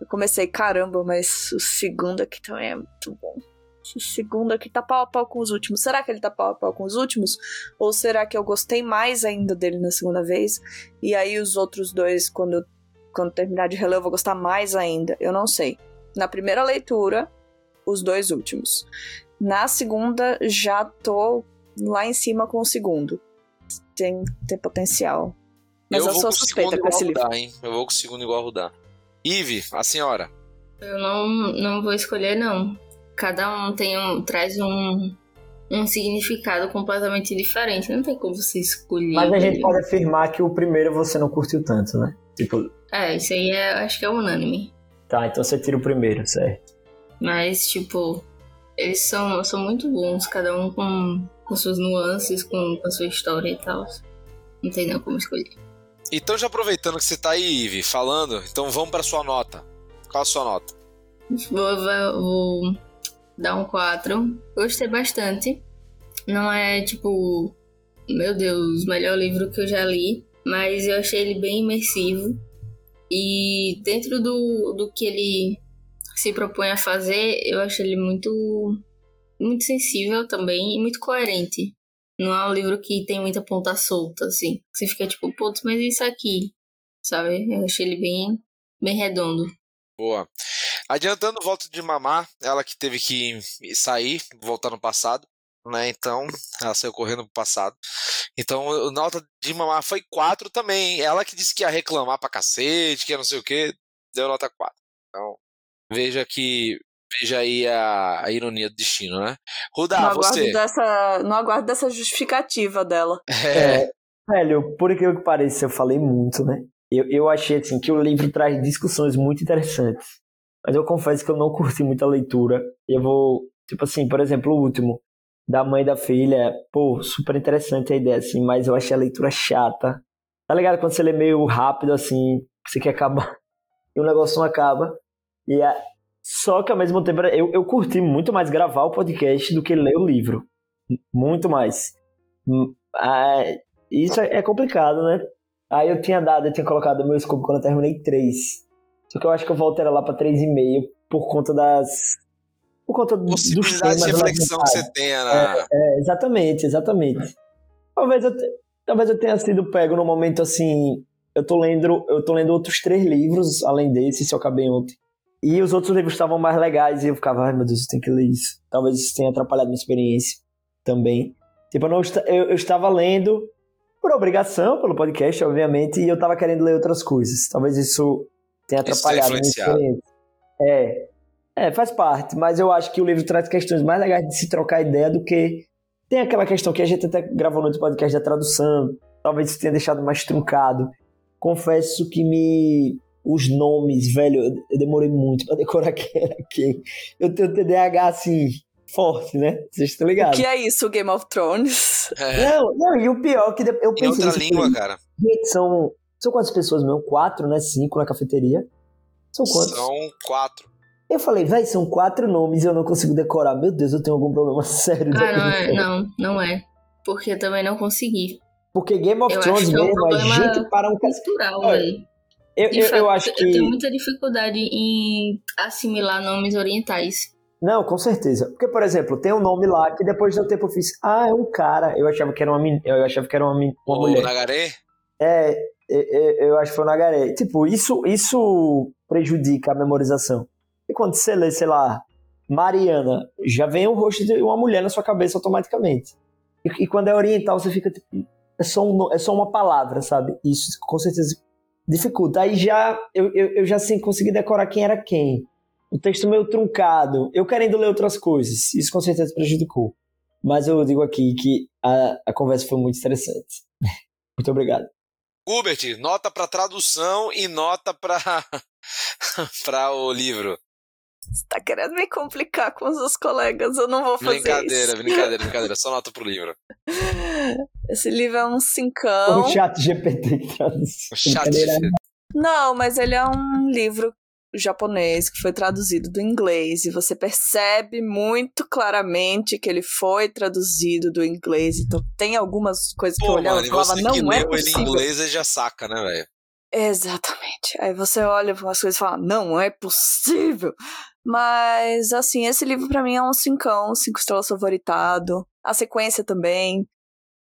eu comecei, caramba, mas o segundo aqui também é muito bom. Esse segundo aqui tá pau a pau com os últimos. Será que ele tá pau a pau com os últimos? Ou será que eu gostei mais ainda dele na segunda vez? E aí os outros dois, quando, quando terminar de reler, eu vou gostar mais ainda. Eu não sei. Na primeira leitura, os dois últimos. Na segunda, já tô lá em cima com o segundo. Tem, tem potencial. Mas eu, vou sou com o suspeita segundo com esse livro. Hein? Eu vou com o segundo igual Rudá. Ive, a senhora. Eu não, não vou escolher, não. Cada um tem um, traz um, um significado completamente diferente. Não tem como você escolher. Mas a gente pode afirmar que o primeiro você não curtiu tanto, né? Tipo, É, isso aí é, acho que é unânime. tá, então você tira o primeiro, certo? Mas, tipo, eles são, são muito bons, cada um com, com suas nuances, com, com a sua história e tal. Não tem não como escolher. Então, já aproveitando que você tá aí, Ive, falando, então vamos pra sua nota. Qual a sua nota? Vou, vou- vou dar um 4. Gostei bastante. Não é, tipo, meu Deus, o melhor livro que eu já li. Mas eu achei ele bem imersivo. E dentro do, do que ele se propõe a fazer, eu achei ele muito, muito sensível também e muito coerente. Não é um livro que tem muita ponta solta, assim. Você fica tipo, putz, mas isso aqui, sabe? Eu achei ele bem, bem redondo. Boa. Adiantando o voto de Mamá, ela que teve que sair, voltar no passado, né? Então, ela saiu correndo pro passado. Então, a nota de Mamá foi 4 também. Ela que disse que ia reclamar pra cacete, que ia não sei o que, deu nota 4. Então, veja que. Veja aí a, a ironia do destino, né? não, Rudá, aguardo você. dessa, não aguardo dessa justificativa dela. É, Velho, por incrível que pareça, eu falei muito, né? Eu, eu achei assim que o livro traz discussões muito interessantes. Mas eu confesso que eu não curti muita leitura. Eu vou, tipo assim, por exemplo, o último, da mãe e da filha, pô, super interessante a ideia, assim, mas eu achei a leitura chata. Tá ligado? Quando você lê meio rápido, assim, você quer acabar, e o negócio não acaba. E a... Só que ao mesmo tempo, eu, eu curti muito mais gravar o podcast do que ler o livro. Muito mais. Hum, ah, isso é é complicado, né? Aí eu tinha dado, eu tinha colocado o meu scope quando eu terminei 3. Só que eu acho que eu voltei lá pra 3,5 por conta das. Por conta dos possibilidade de reflexão que você tenha na. É, exatamente, exatamente. Talvez eu, talvez eu tenha sido pego no momento assim. Eu tô lendo, eu tô lendo outros três livros além desse, se eu acabei ontem. E os outros livros estavam mais legais e eu ficava, ai meu Deus, eu tenho que ler isso. Talvez isso tenha atrapalhado minha experiência também. Tipo, eu, não, eu, eu estava lendo por obrigação, pelo podcast, obviamente, e eu estava querendo ler outras coisas. Talvez isso tenha tenha atrapalhado minha experiência. É, é, faz parte, mas eu acho que o livro traz questões mais legais de se trocar ideia do que. Tem aquela questão que a gente até gravou no outro podcast da tradução, talvez isso tenha deixado mais truncado. Confesso que me. Os nomes, velho, eu, eu demorei muito pra decorar quem era quem. Eu tenho TDAH assim, forte, né? Vocês estão O ligados? que é isso, Game of Thrones? É, Não, não, e o pior é que eu em pensei. outra nisso, língua, cara. Gente, são. São quantas pessoas mesmo? Quatro, né? Cinco na cafeteria. São quantos? São quatro. Eu falei, véi, são quatro nomes e eu não consigo decorar. Meu Deus, eu tenho algum problema sério. Ah, não é, não, não é. Porque eu também não consegui. Porque Game of Eu acho Thrones que é um mesmo, gente para um Cultural, Olha, velho. Eu, eu, fato, eu acho eu tenho que. muita dificuldade em assimilar nomes orientais. Não, com certeza. Porque, por exemplo, tem um nome lá que depois de um tempo eu fiz. Ah, é um cara. Eu achava que era uma, men- eu achava que era uma, uma O mulher. Nagaré? É, é, é, eu acho que foi o Nagaré. Tipo, isso, isso prejudica a memorização. E quando você lê, sei lá, Mariana, já vem o rosto de uma mulher na sua cabeça automaticamente. E, e quando é oriental, você fica tipo, é só, um é só uma palavra, sabe? Isso com certeza dificulta. Aí já, eu, eu, eu já assim, consegui decorar quem era quem. O texto meio truncado, eu querendo ler outras coisas. Isso com certeza prejudicou. Mas eu digo aqui que a, a conversa foi muito interessante. Muito obrigado. Gubert, nota pra tradução e nota pra, pra o livro. Você tá querendo me complicar com os seus colegas, eu não vou fazer Brincadeira, isso. brincadeira, brincadeira. Só nota pro livro. Esse livro é um cincão. O chat GPT traduz. Chato. Brincadeira. Não, mas ele é um livro japonês que foi traduzido do inglês e você percebe muito claramente que ele foi traduzido do inglês. Então tem algumas coisas que eu Pô, olhava mano, e falava, não que é leu ele em possível. inglês e já saca, né, velho? Exatamente. Aí você olha para umas coisas e fala, não é possível. Mas, assim, esse livro pra mim é um cincão, cinco estrelas favoritado. A sequência também.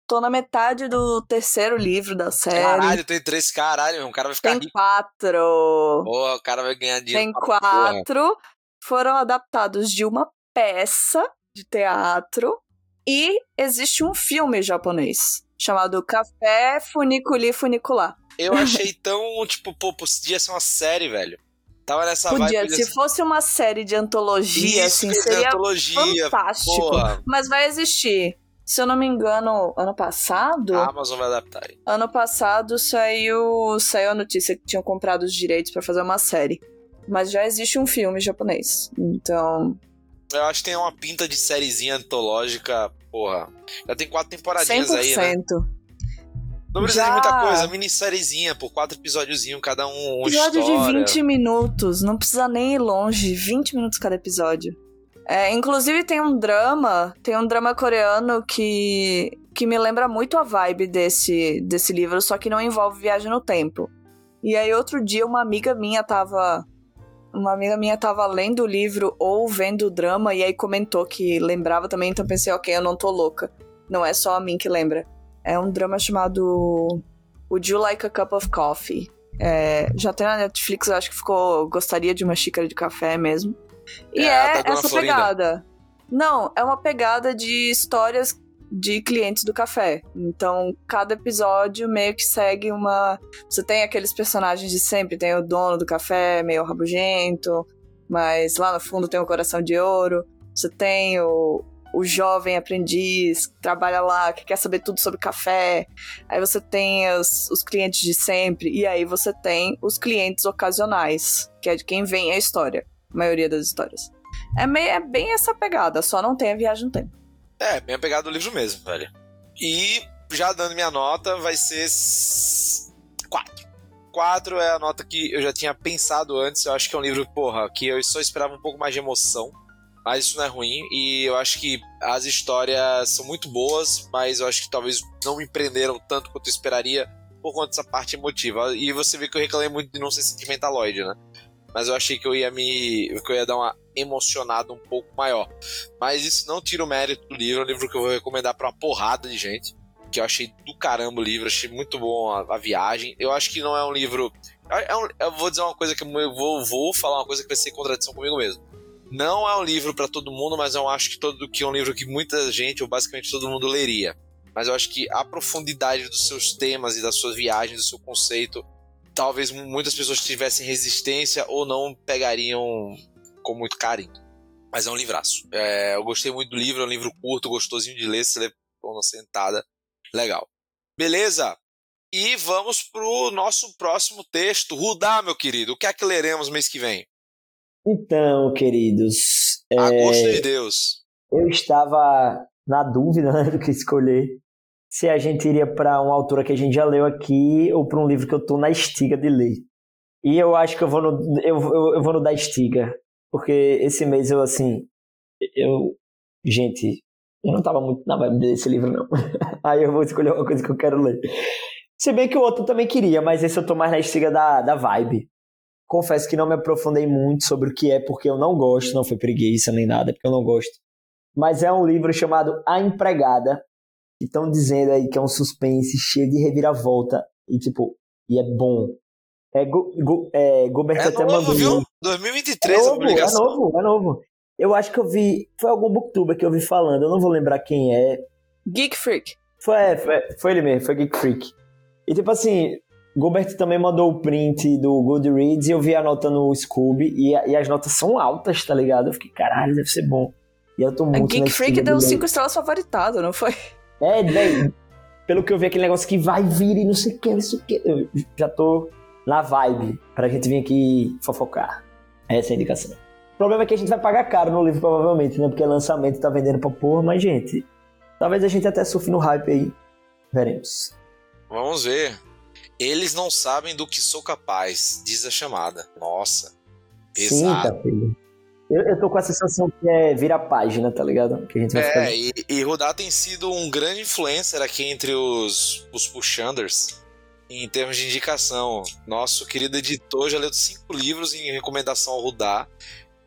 Tô na metade do terceiro livro da série. Caralho, tem três caralho. O cara vai ficar Tem rico. quatro. Porra, o cara vai ganhar dinheiro. Tem pra porra. quatro. Foram adaptados de uma peça de teatro. E existe um filme japonês chamado Café Funiculi Funicular. Eu achei tão, tipo, pô, podia ser uma série, velho. Tava nessa Podia, vibe. se fosse uma série de antologia, Isso, assim, seria antologia. fantástico. Porra, Mas vai existir. Se eu não me engano, ano passado, a Amazon vai adaptar aí. ano passado saiu, saiu a notícia que tinham comprado os direitos pra fazer uma série. Mas já existe um filme japonês. Então, Eu acho que tem uma pinta de sériezinha antológica, porra. Já tem quatro temporadinhas 100%. aí, né? Não precisa Já- de muita coisa, minisériezinha, por quatro episódiozinhos, cada um uma episódio história. de 20 minutos, não precisa nem ir longe, 20 minutos cada episódio. É, inclusive tem um drama, tem um drama coreano que, que me lembra muito a vibe desse, desse livro, só que não envolve viagem no tempo. E aí outro dia uma amiga minha tava uma amiga minha tava lendo o livro ou vendo o drama e aí comentou que lembrava também, então pensei, ok, eu não tô louca. Não é só a mim que lembra. É um drama chamado Would You Like a Cup of Coffee? É, já tem na Netflix, eu acho que ficou. Gostaria de uma xícara de café mesmo. E É, é, Dona essa Florinda. pegada. Não, é uma pegada de histórias de clientes do café. Então, cada episódio meio que segue uma. Você tem aqueles personagens de sempre, tem o dono do café, meio rabugento, mas lá no fundo tem o coração de ouro. Você tem o, o jovem aprendiz que trabalha lá, que quer saber tudo sobre café. Aí você tem os, os clientes de sempre. E aí você tem os clientes ocasionais, que é de quem vem a história. A maioria das histórias. É, meio, é bem essa pegada, só não tem a viagem no tempo. É, bem a pegada do livro mesmo, velho. E já dando minha nota, vai ser 4. 4 é a nota que eu já tinha pensado antes. Eu acho que é um livro, porra, que eu só esperava um pouco mais de emoção. Mas isso não é ruim. E eu acho que as histórias são muito boas, mas eu acho que talvez não me prenderam tanto quanto eu esperaria por conta dessa parte emotiva. E você vê que eu reclamei muito de não ser sentimentaloide, né? Mas eu achei que eu ia me. que eu ia dar uma emocionada um pouco maior. Mas isso não tira o mérito do livro, é um livro que eu vou recomendar pra uma porrada de gente. que eu achei do caramba o livro, achei muito bom a, a viagem. Eu acho que não é um livro. É um, eu vou dizer uma coisa que eu vou, vou falar uma coisa que vai ser contradição comigo mesmo. Não é um livro para todo mundo, mas eu acho que todo que é um livro que muita gente, ou basicamente todo mundo leria. Mas eu acho que a profundidade dos seus temas e das suas viagens, do seu conceito, talvez muitas pessoas tivessem resistência ou não pegariam com muito carinho. Mas é um livraço. É, eu gostei muito do livro, é um livro curto, gostosinho de ler, você lê uma sentada. Legal. Beleza? E vamos pro nosso próximo texto. Rudá, meu querido, o que é que leremos mês que vem? Então, queridos. A é, gosto de Deus. Eu estava na dúvida né, do que escolher. Se a gente iria para uma autora que a gente já leu aqui ou para um livro que eu estou na estiga de ler. E eu acho que eu vou no, eu, eu, eu vou no da estiga. Porque esse mês eu, assim. Eu. Gente, eu não estava muito na vibe desse livro, não. Aí eu vou escolher uma coisa que eu quero ler. Se bem que o outro também queria, mas esse eu tô mais na estiga da, da vibe. Confesso que não me aprofundei muito sobre o que é, porque eu não gosto, não foi preguiça nem nada, porque eu não gosto. Mas é um livro chamado A Empregada, que estão dizendo aí que é um suspense cheio de reviravolta, e tipo, e é bom. É, Gu, Gu, é Gilbert É até novo, mandou. viu? 2023 É novo, é novo, é novo. Eu acho que eu vi. Foi algum booktuber que eu vi falando, eu não vou lembrar quem é. Geek Freak. Foi, é, foi, foi ele mesmo, foi Geek Freak. E tipo assim, Gilbert também mandou o print do Goodreads e eu vi a nota no Scooby e, a- e as notas são altas, tá ligado? Eu fiquei, caralho, deve ser bom. E eu tô A muito na Geek Freak deu de ler. 5 estrelas favoritado, não foi? É, velho. Pelo que eu vi, aquele negócio que vai vir e não sei o que, não sei o que. Eu já tô na vibe pra gente vir aqui fofocar. Essa é a indicação. O problema é que a gente vai pagar caro no livro, provavelmente, né? Porque lançamento tá vendendo pra porra, mas, gente, talvez a gente até surfe no hype aí. Veremos. Vamos ver. Eles não sabem do que sou capaz, diz a chamada. Nossa. Sim, Pesado. tá, filho. Eu, eu tô com a sensação que é vira página, tá ligado? Que a gente vai ficar. É, e, e Rudá tem sido um grande influencer aqui entre os, os puxanders em termos de indicação. Nosso querido editor já leu cinco livros em recomendação ao Rudá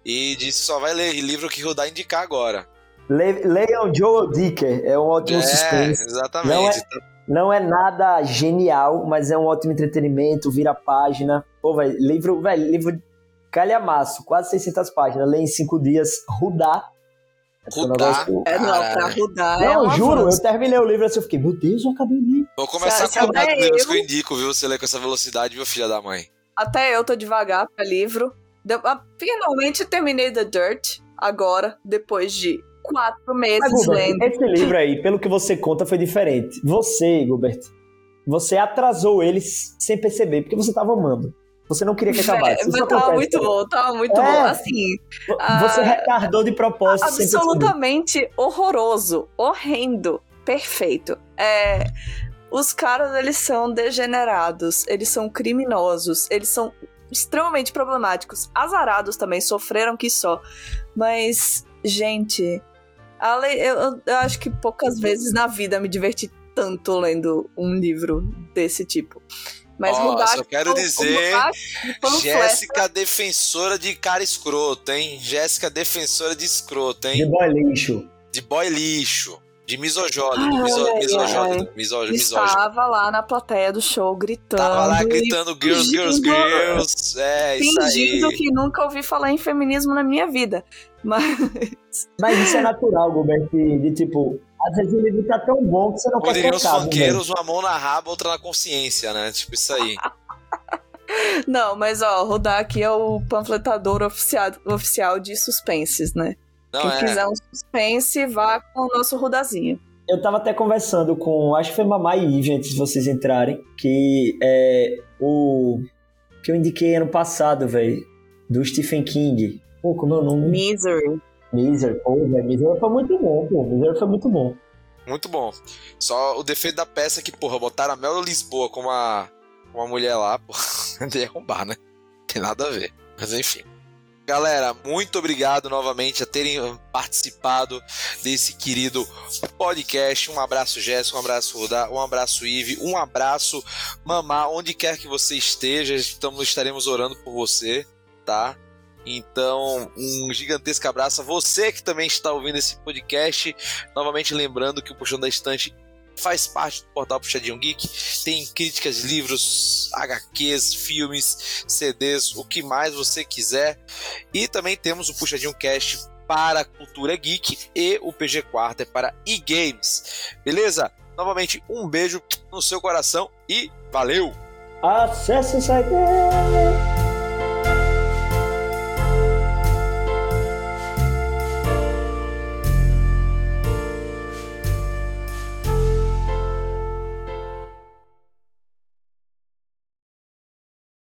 e disse só vai ler livro que Rudá indicar agora. Le- Leiam Joel Dicker, é um ótimo é, suspense. exatamente. Não é nada genial, mas é um ótimo entretenimento, vira página. Pô, velho, livro, velho, livro calhamaço, quase 600 páginas. Lê em 5 dias, Rudá. É Rudá. negócio- É, não, pra Rudar é Não, juro, avanço. eu terminei o livro assim, eu fiquei, meu Deus, eu acabei de ler. Vou começar contar até os livros que eu indico, viu? Você lê com essa velocidade, meu filho da mãe. Até eu tô devagar pra livro. Ah, finalmente terminei The Dirt, agora, depois de quatro meses Mas, Gilbert, lendo. esse livro aí, pelo que você conta, foi diferente. Você, Gilbert, você atrasou eles sem perceber, porque você tava amando. Você não queria que acabasse. Mas Isso tava muito bom, tava muito É. bom. Assim, Você Ah, retardou de propósito absolutamente horroroso, horrendo, perfeito. É, os caras, eles são degenerados, eles são criminosos, eles são extremamente problemáticos. Azarados também, sofreram que só. Mas, gente, ale- eu, eu- acho que poucas vezes na vida me diverti tanto lendo um livro desse tipo. Mas Ó, mudar só quero dizer, um Jéssica, defensora de cara escroto, hein? Jéssica, defensora de escroto, De hein? boy lixo. De boy lixo. De misojólico. Ai, Miso, ai, misojólico. Miso, misógino. Estava lá na plateia do show gritando. Tava lá gritando girls, girls, fingindo- girls. É, isso fingindo aí. que nunca ouvi falar em feminismo na minha vida. Mas Mas isso é natural, Gilbert, de, de, tipo, às vezes o livro tá tão bom que você não Como quer diriam os trocar, né? funkeiros, uma mão na raba, outra na consciência, né? Tipo isso aí. não, mas ó, rodar aqui é o panfletador oficial, oficial de suspenses, né? Não Quem é. quiser um suspense, vá com o nosso rodazinho. Eu tava até conversando com, acho que foi Mamai e Ivy antes de vocês entrarem, que é o que eu indiquei ano passado, velho, do Stephen King. Pô, como é o nome? Misery. Miser, pô, velho, Miser foi muito bom, pô, Miser foi muito bom. Muito bom. Só o defeito da peça é que, porra, botaram a Mel Lisboa com uma, uma mulher lá, porra, ia arrombar, né? Tem nada a ver. Mas enfim. Galera, muito obrigado novamente a terem participado desse querido podcast. Um abraço, Jéssica, um abraço, Rudá, um abraço, Ive, um abraço, Mamá, onde quer que você esteja, estamos, estaremos orando por você, tá? Então, um gigantesco abraço a você que também está ouvindo esse podcast. Novamente lembrando que o Puxão da Estante faz parte do portal Puxadinho Geek. Tem críticas livros, HQs, filmes, CDs, o que mais você quiser. E também temos o Puxadinho Cast para cultura geek e o PG Quarto é para e-games. Beleza? Novamente, um beijo no seu coração e valeu! Acesse o site.